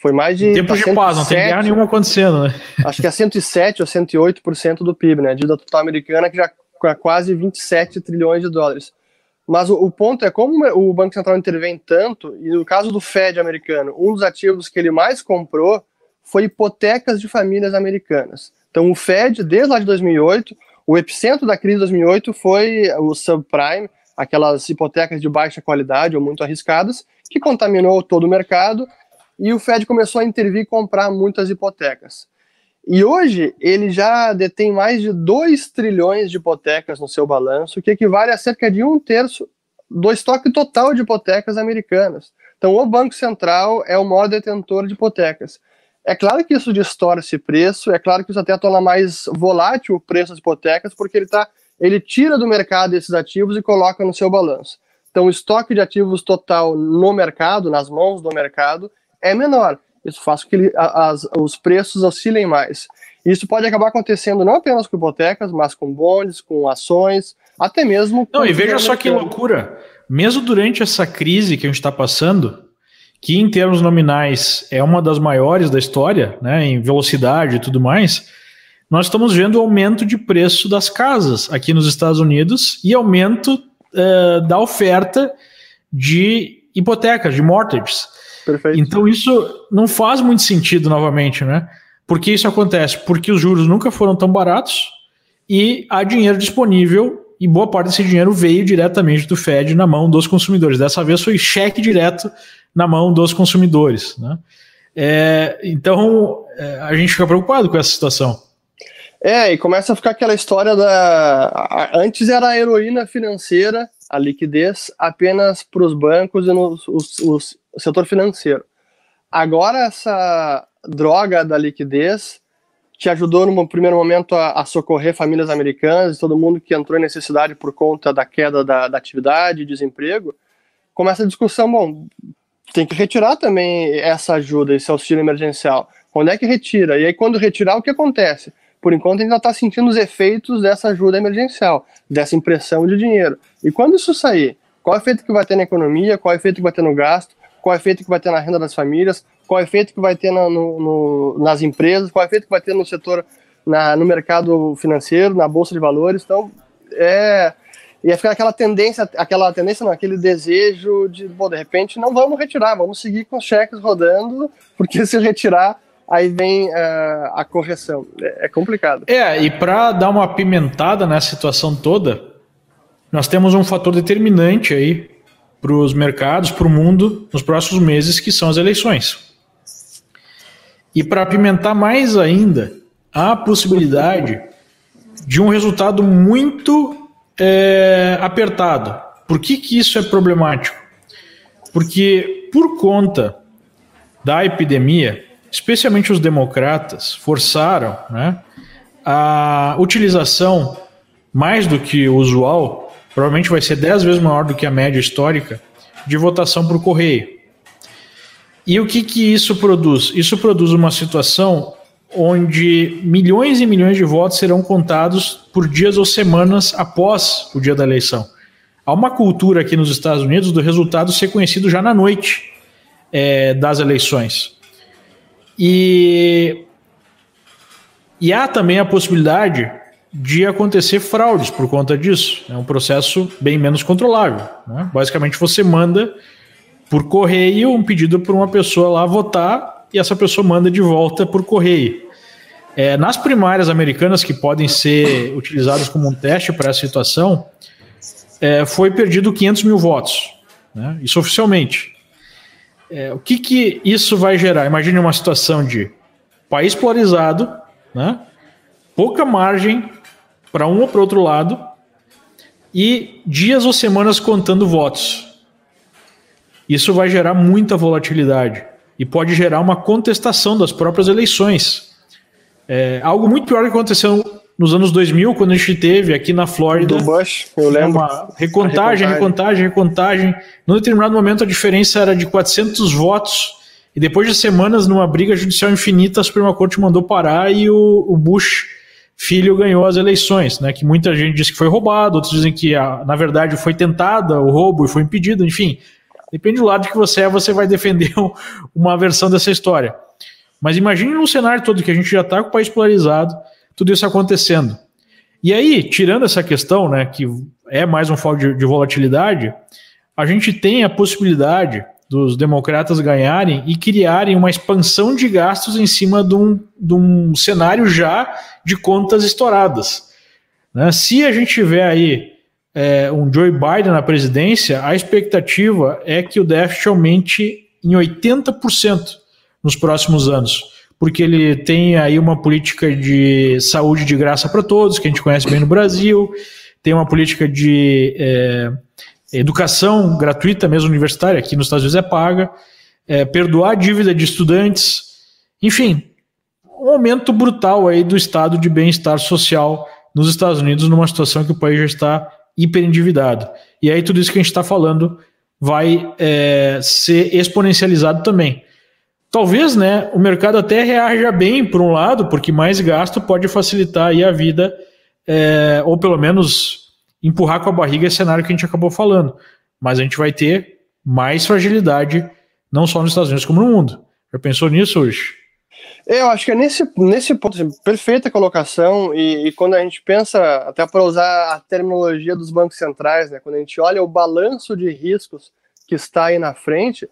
Foi mais de. Tempo de paz, não tem guerra nenhuma acontecendo, né? Acho que é 107 ou 108% do PIB, né? A dívida total americana, que já é quase 27 trilhões de dólares. Mas o, o, ponto é como o Banco Central intervém tanto, e no caso do Fed americano, um dos ativos que ele mais comprou foi hipotecas de famílias americanas. Então, o Fed, desde lá de 2008, o epicentro da crise de 2008 foi o subprime, aquelas hipotecas de baixa qualidade ou muito arriscadas, que contaminou todo o mercado e o Fed começou a intervir e comprar muitas hipotecas. E hoje ele já detém mais de 2 trilhões de hipotecas no seu balanço, que equivale a cerca de um terço do estoque total de hipotecas americanas. Então, o Banco Central é o maior detentor de hipotecas. É claro que isso distorce preço, é claro que isso até torna mais volátil o preço das hipotecas, porque ele, tá, ele tira do mercado esses ativos e coloca no seu balanço. Então, o estoque de ativos total no mercado, nas mãos do mercado, é menor. Isso faz com que ele, as, os preços oscilem mais. Isso pode acabar acontecendo não apenas com hipotecas, mas com bondes, com ações, até mesmo. Não, e veja só que loucura. Mesmo durante essa crise que a gente está passando, que em termos nominais é uma das maiores da história, né, em velocidade e tudo mais, nós estamos vendo aumento de preço das casas aqui nos Estados Unidos e aumento uh, da oferta de hipotecas, de mortgages. Perfeito. Então isso não faz muito sentido novamente, né? Por que isso acontece? Porque os juros nunca foram tão baratos e há dinheiro disponível e boa parte desse dinheiro veio diretamente do Fed na mão dos consumidores. Dessa vez foi cheque direto na mão dos consumidores. Né? É, então é, a gente fica preocupado com essa situação. É, e começa a ficar aquela história da. Antes era a heroína financeira, a liquidez, apenas para os bancos e no os, os, o setor financeiro. Agora, essa droga da liquidez te ajudou, no primeiro momento, a, a socorrer famílias americanas e todo mundo que entrou em necessidade por conta da queda da, da atividade, desemprego. Começa a discussão: bom, tem que retirar também essa ajuda, esse auxílio emergencial. Quando é que retira? E aí, quando retirar, o que acontece? Por enquanto, ainda está sentindo os efeitos dessa ajuda emergencial, dessa impressão de dinheiro. E quando isso sair, qual é o efeito que vai ter na economia, qual é o efeito que vai ter no gasto, qual é o efeito que vai ter na renda das famílias, qual é o efeito que vai ter no, no, nas empresas, qual é o efeito que vai ter no setor, na, no mercado financeiro, na bolsa de valores. Então, é, ia ficar aquela tendência, aquela tendência, não, aquele desejo de, bom, de repente, não vamos retirar, vamos seguir com os cheques rodando, porque [LAUGHS] se retirar, aí vem uh, a correção. É, é complicado. É, e para dar uma apimentada nessa situação toda, nós temos um fator determinante aí para os mercados, para o mundo, nos próximos meses, que são as eleições. E para apimentar mais ainda, há a possibilidade de um resultado muito é, apertado. Por que, que isso é problemático? Porque, por conta da epidemia, especialmente os democratas forçaram né, a utilização mais do que o usual, provavelmente vai ser 10 vezes maior do que a média histórica, de votação por correio. E o que, que isso produz? Isso produz uma situação onde milhões e milhões de votos serão contados por dias ou semanas após o dia da eleição. Há uma cultura aqui nos Estados Unidos do resultado ser conhecido já na noite é, das eleições. E, e há também a possibilidade de acontecer fraudes por conta disso. É um processo bem menos controlável. Né? Basicamente, você manda por correio um pedido para uma pessoa lá votar e essa pessoa manda de volta por correio. É, nas primárias americanas, que podem ser utilizadas como um teste para essa situação, é, foi perdido 500 mil votos. Né? Isso oficialmente. É, o que, que isso vai gerar? Imagine uma situação de país polarizado, né? pouca margem para um ou para outro lado e dias ou semanas contando votos. isso vai gerar muita volatilidade e pode gerar uma contestação das próprias eleições. É, algo muito pior que aconteceu nos anos 2000, quando a gente teve aqui na Flórida. Do Bush, eu lembro. Uma recontagem, recontagem, recontagem. Num determinado momento, a diferença era de 400 votos. E depois de semanas, numa briga judicial infinita, a Suprema Corte mandou parar e o, o Bush filho ganhou as eleições, né? Que muita gente diz que foi roubado, outros dizem que, na verdade, foi tentada o roubo e foi impedido, enfim. Depende do lado que você é, você vai defender [LAUGHS] uma versão dessa história. Mas imagine num cenário todo que a gente já está com o país polarizado, tudo isso acontecendo. E aí, tirando essa questão, né, que é mais um foco de, de volatilidade, a gente tem a possibilidade dos democratas ganharem e criarem uma expansão de gastos em cima de um, de um cenário já de contas estouradas. Né? Se a gente tiver aí é, um Joe Biden na presidência, a expectativa é que o déficit aumente em 80% nos próximos anos, porque ele tem aí uma política de saúde de graça para todos, que a gente conhece bem no Brasil, tem uma política de é, educação gratuita, mesmo universitária, aqui nos Estados Unidos é paga, é, perdoar a dívida de estudantes, enfim, um aumento brutal aí do estado de bem-estar social nos Estados Unidos, numa situação que o país já está hiperendividado. E aí tudo isso que a gente está falando vai é, ser exponencializado também. Talvez, né, o mercado até reaja bem por um lado, porque mais gasto pode facilitar aí a vida, é, ou pelo menos empurrar com a barriga esse cenário que a gente acabou falando. Mas a gente vai ter mais fragilidade, não só nos Estados Unidos, como no mundo. Já pensou nisso hoje? Eu acho que é nesse, nesse ponto, assim, perfeita colocação, e, e, quando a gente pensa, até para usar a terminologia dos bancos centrais, né, quando a gente olha o balanço de riscos que está aí na frente,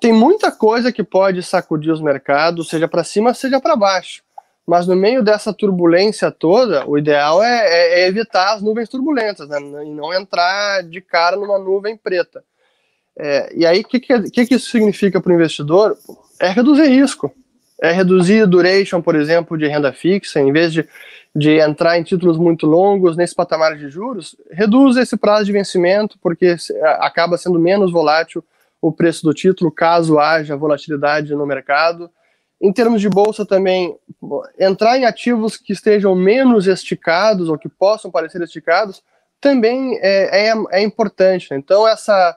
tem muita coisa que pode sacudir os mercados, seja para cima, seja para baixo. Mas no meio dessa turbulência toda, o ideal é, é, é evitar as nuvens turbulentas, né, e não entrar de cara numa nuvem preta. É, e aí, o que, que, que isso significa para o investidor? É reduzir risco é reduzir a duration, por exemplo, de renda fixa, em vez de, de entrar em títulos muito longos nesse patamar de juros, reduz esse prazo de vencimento, porque acaba sendo menos volátil o preço do título, caso haja volatilidade no mercado. Em termos de bolsa também, entrar em ativos que estejam menos esticados ou que possam parecer esticados também é, é, é importante. Então, essa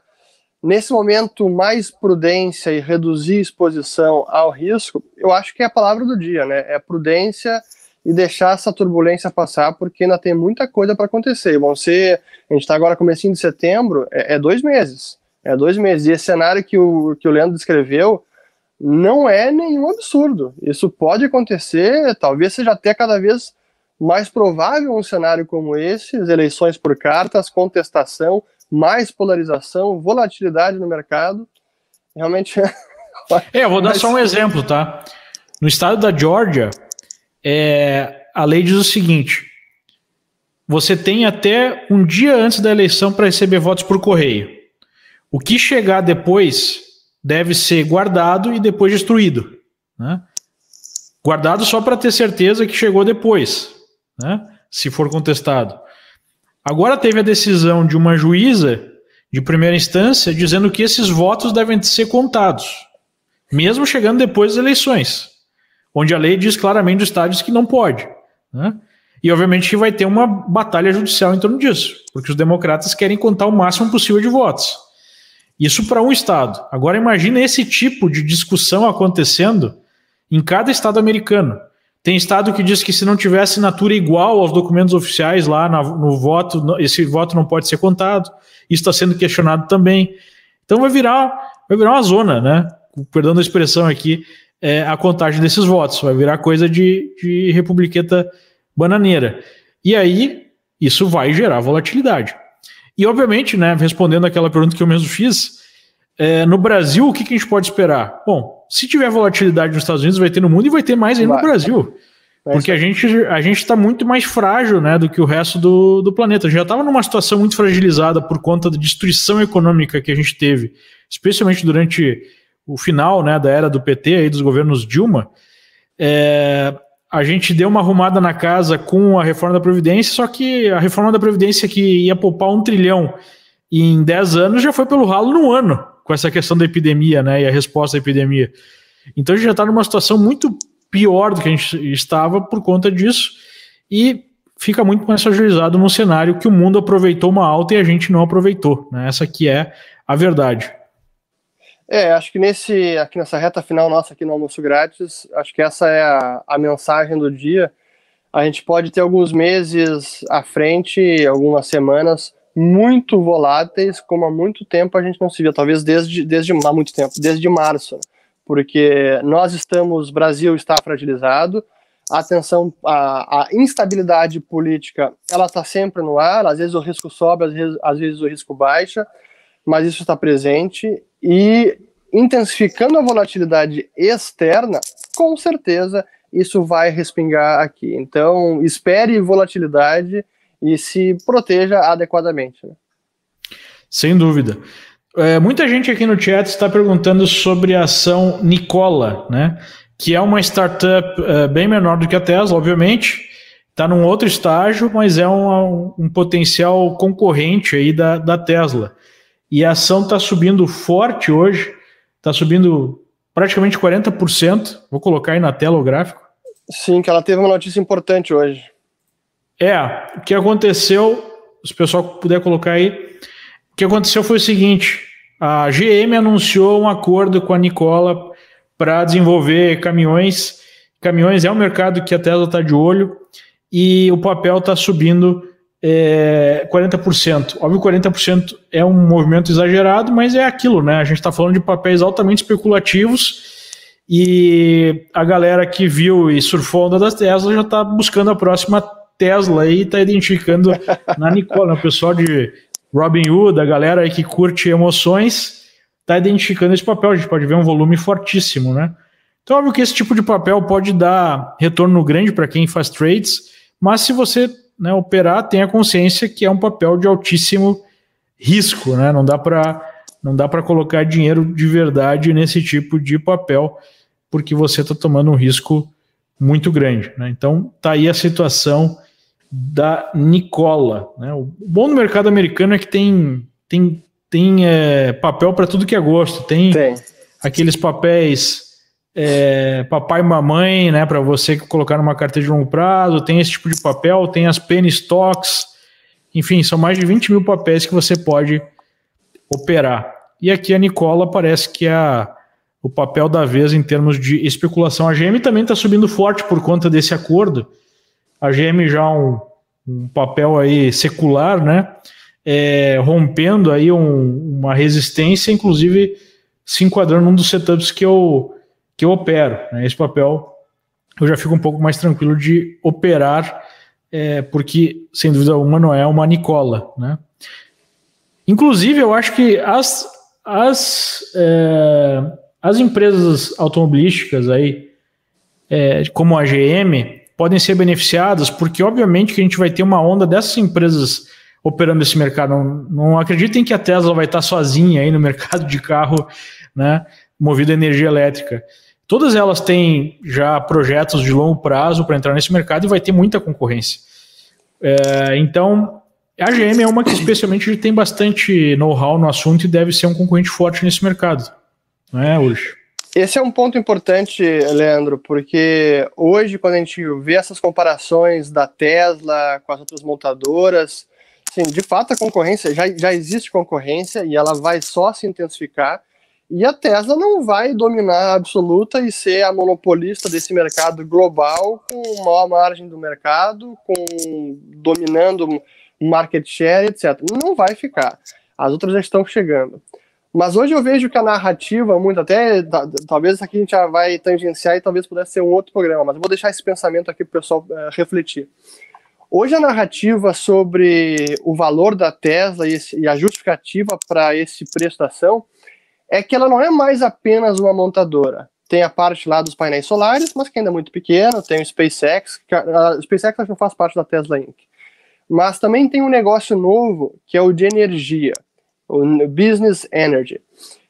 Nesse momento, mais prudência e reduzir exposição ao risco, eu acho que é a palavra do dia, né? É prudência e deixar essa turbulência passar, porque ainda tem muita coisa para acontecer. Vão ser, a gente está agora comecinho de setembro, é, é, dois meses. É dois meses. E esse cenário que o, que o Leandro descreveu não é nenhum absurdo. Isso pode acontecer, talvez seja até cada vez mais provável um cenário como esse, eleições por cartas, contestação, mais polarização, volatilidade no mercado. Realmente. [LAUGHS] é, eu vou dar só um exemplo, tá? No estado da Georgia, é, a lei diz o seguinte: você tem até um dia antes da eleição para receber votos por correio. O que chegar depois deve ser guardado e depois destruído. Né? Guardado só para ter certeza que chegou depois, né? se for contestado. Agora teve a decisão de uma juíza de primeira instância dizendo que esses votos devem ser contados, mesmo chegando depois das eleições, onde a lei diz claramente dos estádios que não pode. Né? E obviamente que vai ter uma batalha judicial em torno disso, porque os democratas querem contar o máximo possível de votos. Isso para um estado. Agora imagine esse tipo de discussão acontecendo em cada estado americano. Tem estado que diz que se não tiver assinatura igual aos documentos oficiais lá no, no voto, esse voto não pode ser contado. Isso está sendo questionado também. Então vai virar, vai virar uma zona, né? Perdão a expressão aqui, é, a contagem desses votos. Vai virar coisa de, de republiqueta bananeira. E aí, isso vai gerar volatilidade. E, obviamente, né, respondendo aquela pergunta que eu mesmo fiz, é, no Brasil, o que, que, a gente pode esperar? Bom, se tiver volatilidade nos Estados Unidos, vai ter no mundo e vai ter mais aí no Brasil. Porque a gente a gente está muito mais frágil né, do que o resto do, do planeta. A gente já estava numa situação muito fragilizada por conta da destruição econômica que a gente teve, especialmente durante o final né, da era do PT, aí, dos governos Dilma. É, a gente deu uma arrumada na casa com a reforma da Previdência, só que a reforma da Previdência que ia poupar um trilhão em 10 anos já foi pelo ralo no ano com essa questão da epidemia, né? E a resposta à epidemia. Então a gente já está numa situação muito pior do que a gente estava por conta disso. E fica muito mais fragilizado num cenário que o mundo aproveitou uma alta e a gente não aproveitou. Né? Essa que é a verdade. É, acho que nesse, aqui nessa reta final nossa aqui no Almoço Grátis, acho que essa é a, a mensagem do dia. A gente pode ter alguns meses à frente, algumas semanas, muito voláteis, como há muito tempo a gente não se via, talvez desde, desde há muito tempo, desde março, porque nós estamos, Brasil está fragilizado, a tensão, a, a instabilidade política, ela está sempre no ar, às vezes o risco sobe, às vezes, às vezes o risco baixa, mas isso está presente e intensificando a volatilidade externa, com certeza isso vai respingar aqui. Então, espere volatilidade e se proteja adequadamente. Né? Sem dúvida. É, muita gente aqui no chat está perguntando sobre a ação Nicola, né? Que é uma startup é, bem menor do que a Tesla, obviamente. Está num outro estágio, mas é um, um potencial concorrente aí da, da Tesla. E a ação está subindo forte hoje, está subindo praticamente 40%. Vou colocar aí na tela o gráfico. Sim, que ela teve uma notícia importante hoje. É, o que aconteceu, se o pessoal puder colocar aí, o que aconteceu foi o seguinte: a GM anunciou um acordo com a Nicola para desenvolver caminhões. Caminhões é um mercado que a Tesla está de olho e o papel está subindo é, 40%. Óbvio que 40% é um movimento exagerado, mas é aquilo, né? A gente está falando de papéis altamente especulativos e a galera que viu e surfou a onda das Tesla já está buscando a próxima Tesla aí tá identificando [LAUGHS] na Nicola, o pessoal de Robin Hood, a galera aí que curte emoções, tá identificando esse papel. A gente pode ver um volume fortíssimo, né? Então, óbvio que esse tipo de papel pode dar retorno grande para quem faz trades, mas se você né, operar, tenha consciência que é um papel de altíssimo risco, né? Não dá para não dá para colocar dinheiro de verdade nesse tipo de papel, porque você está tomando um risco muito grande. Né? Então, tá aí a situação da Nicola. Né? O bom do mercado americano é que tem, tem, tem é, papel para tudo que é gosto. Tem, tem. aqueles papéis é, papai e mamãe, né, para você colocar numa carteira de longo prazo, tem esse tipo de papel, tem as penny stocks, enfim, são mais de 20 mil papéis que você pode operar. E aqui a Nicola parece que é a, o papel da vez em termos de especulação. A GM também está subindo forte por conta desse acordo a GM já um, um papel aí secular, né? É, rompendo aí um, uma resistência, inclusive se enquadrando num dos setups que eu, que eu opero. Né? Esse papel eu já fico um pouco mais tranquilo de operar, é, porque sem dúvida alguma não é uma Nicola, né? Inclusive, eu acho que as, as, é, as empresas automobilísticas aí, é, como a GM, podem ser beneficiadas, porque obviamente que a gente vai ter uma onda dessas empresas operando esse mercado. Não, não acreditem que a Tesla vai estar sozinha aí no mercado de carro, né, movido a energia elétrica. Todas elas têm já projetos de longo prazo para entrar nesse mercado e vai ter muita concorrência. É, então, a GM é uma que especialmente tem bastante know-how no assunto e deve ser um concorrente forte nesse mercado. Não é, Ursh? Esse é um ponto importante, Leandro, porque hoje, quando a gente vê essas comparações da Tesla com as outras montadoras, de fato a concorrência, já, já existe concorrência e ela vai só se intensificar, e a Tesla não vai dominar a absoluta e ser a monopolista desse mercado global com maior margem do mercado, com dominando market share, etc. Não vai ficar. As outras já estão chegando. Mas hoje eu vejo que a narrativa, muito até, talvez aqui a gente já vai tangenciar e talvez pudesse ser um outro programa, mas eu vou deixar esse pensamento aqui para o pessoal uh, refletir. Hoje a narrativa sobre o valor da Tesla e, esse, e a justificativa para esse preço da ação é que ela não é mais apenas uma montadora. Tem a parte lá dos painéis solares, mas que ainda é muito pequeno, tem o SpaceX, que a, a SpaceX não faz parte da Tesla Inc. Mas também tem um negócio novo, que é o de energia o Business Energy,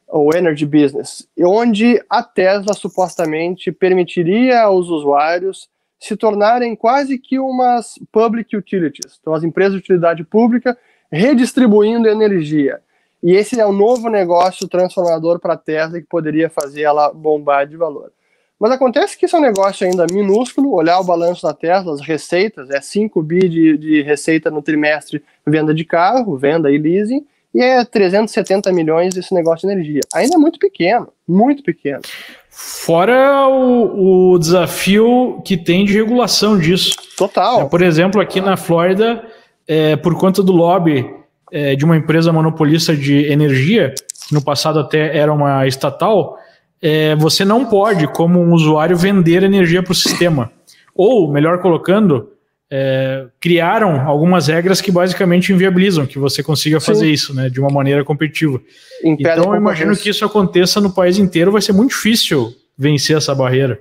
ou Energy Business, onde a Tesla supostamente permitiria aos usuários se tornarem quase que umas public utilities, então as empresas de utilidade pública redistribuindo energia. E esse é o um novo negócio transformador para a Tesla que poderia fazer ela bombar de valor. Mas acontece que isso é um negócio ainda minúsculo, olhar o balanço da Tesla, as receitas, é 5 bi de, de receita no trimestre venda de carro, venda e leasing, e é 370 milhões esse negócio de energia. Ainda é muito pequeno, muito pequeno. Fora o, o desafio que tem de regulação disso. Total. É, por exemplo, aqui na Flórida, é, por conta do lobby é, de uma empresa monopolista de energia, que no passado até era uma estatal, é, você não pode, como um usuário, vender energia para o sistema. Ou, melhor colocando, é, criaram algumas regras que basicamente inviabilizam que você consiga fazer Sim. isso, né, de uma maneira competitiva. Impede então, eu imagino que isso aconteça no país inteiro, vai ser muito difícil vencer essa barreira.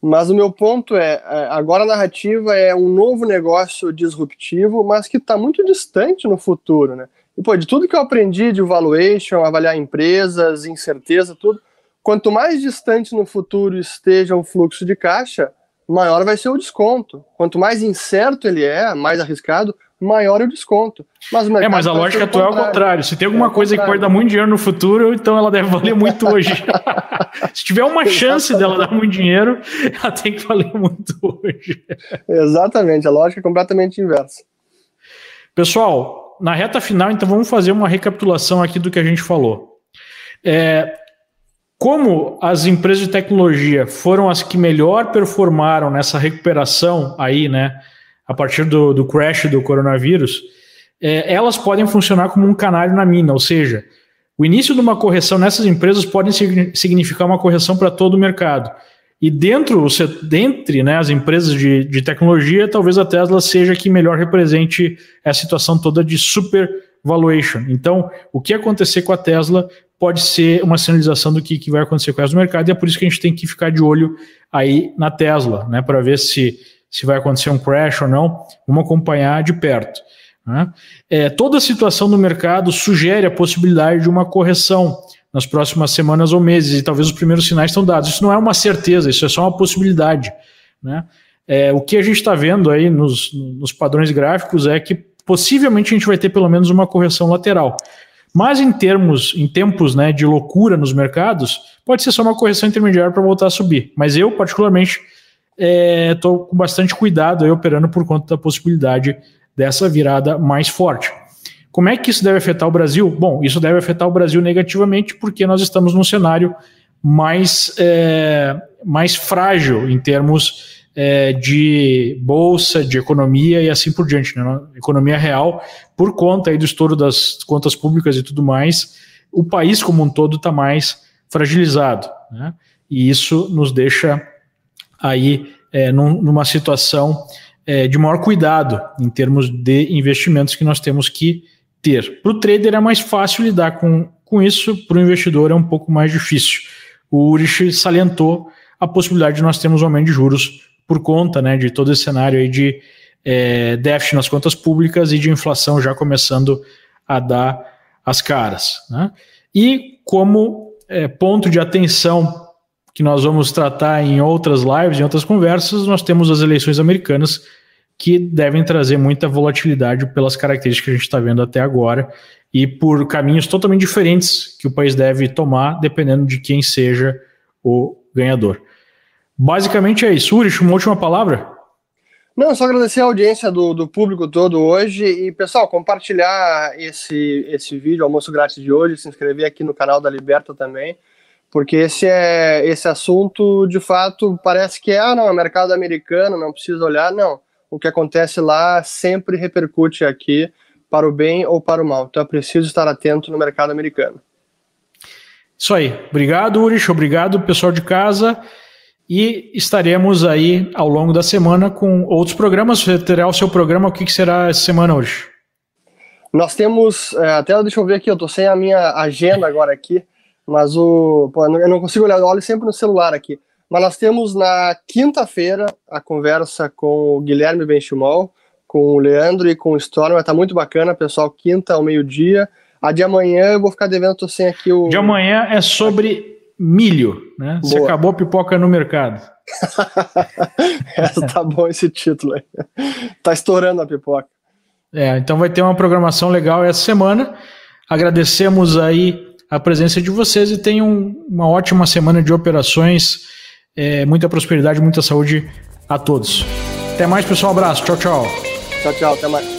Mas o meu ponto é, é agora a narrativa é um novo negócio disruptivo, mas que está muito distante no futuro, né? E, pô, de tudo que eu aprendi de valuation, avaliar empresas, incerteza, tudo, quanto mais distante no futuro esteja o fluxo de caixa, maior vai ser o desconto. Quanto mais incerto ele é, mais arriscado, maior o desconto. Mas o é, mas a lógica atual é o contrário. Se tem alguma é coisa que pode dar muito dinheiro no futuro, então ela deve valer muito hoje. [LAUGHS] Se tiver uma chance dela dar muito dinheiro, ela tem que valer muito hoje. Exatamente, a lógica é completamente inversa. Pessoal, na reta final, então vamos fazer uma recapitulação aqui do que a gente falou. É, como as empresas de tecnologia foram as que melhor performaram nessa recuperação aí, né, a partir do, do crash do coronavírus, é, elas podem funcionar como um canário na mina, ou seja, o início de uma correção nessas empresas pode significar uma correção para todo o mercado. E dentro, dentre né, as empresas de, de tecnologia, talvez a Tesla seja a que melhor represente a situação toda de super valuation. Então, o que acontecer com a Tesla pode ser uma sinalização do que, que vai acontecer com o resto do mercado, e é por isso que a gente tem que ficar de olho aí na Tesla, né, para ver se, se vai acontecer um crash ou não, vamos acompanhar de perto. Né? É, toda a situação do mercado sugere a possibilidade de uma correção nas próximas semanas ou meses, e talvez os primeiros sinais estão dados. Isso não é uma certeza, isso é só uma possibilidade. Né? É, o que a gente está vendo aí nos, nos padrões gráficos é que possivelmente a gente vai ter pelo menos uma correção lateral. Mas em termos, em tempos né, de loucura nos mercados, pode ser só uma correção intermediária para voltar a subir. Mas eu, particularmente, estou é, com bastante cuidado aí, operando por conta da possibilidade dessa virada mais forte. Como é que isso deve afetar o Brasil? Bom, isso deve afetar o Brasil negativamente porque nós estamos num cenário mais, é, mais frágil em termos é, de bolsa, de economia e assim por diante, né? economia real, por conta aí do estouro das contas públicas e tudo mais, o país como um todo está mais fragilizado, né? E isso nos deixa aí é, num, numa situação é, de maior cuidado em termos de investimentos que nós temos que ter. Para o trader é mais fácil lidar com, com isso, para o investidor é um pouco mais difícil. O Urich salientou a possibilidade de nós termos um aumento de juros por conta né, de todo esse cenário aí de é, déficit nas contas públicas e de inflação já começando a dar as caras. Né? E como é, ponto de atenção que nós vamos tratar em outras lives, em outras conversas, nós temos as eleições americanas que devem trazer muita volatilidade pelas características que a gente está vendo até agora e por caminhos totalmente diferentes que o país deve tomar, dependendo de quem seja o ganhador. Basicamente é isso. Urich, uma última palavra? Não, só agradecer a audiência do, do público todo hoje e, pessoal, compartilhar esse, esse vídeo, almoço grátis de hoje, se inscrever aqui no canal da Liberta também, porque esse é esse assunto, de fato, parece que é, ah, não, é mercado americano, não precisa olhar, não. O que acontece lá sempre repercute aqui para o bem ou para o mal. Então é preciso estar atento no mercado americano. Isso aí. Obrigado, Urich. Obrigado, pessoal de casa. E estaremos aí ao longo da semana com outros programas. Você terá o seu programa, o que, será essa semana hoje? Nós temos, é, até deixa eu ver aqui, eu tô sem a minha agenda agora aqui, mas o, pô, eu não consigo olhar, eu olho sempre no celular aqui. Mas nós temos na quinta-feira a conversa com o Guilherme Benchimol, com o Leandro e com o Storm, tá muito bacana, pessoal, quinta ao meio-dia. A de amanhã eu vou ficar devendo, sem aqui o... De amanhã é sobre milho, né? Se acabou pipoca no mercado. Essa [LAUGHS] tá bom esse título aí. Tá estourando a pipoca. É, então vai ter uma programação legal essa semana. Agradecemos aí a presença de vocês e tenham uma ótima semana de operações. É, muita prosperidade, muita saúde a todos. Até mais, pessoal. abraço. Tchau, tchau. Tchau, tchau. Até mais.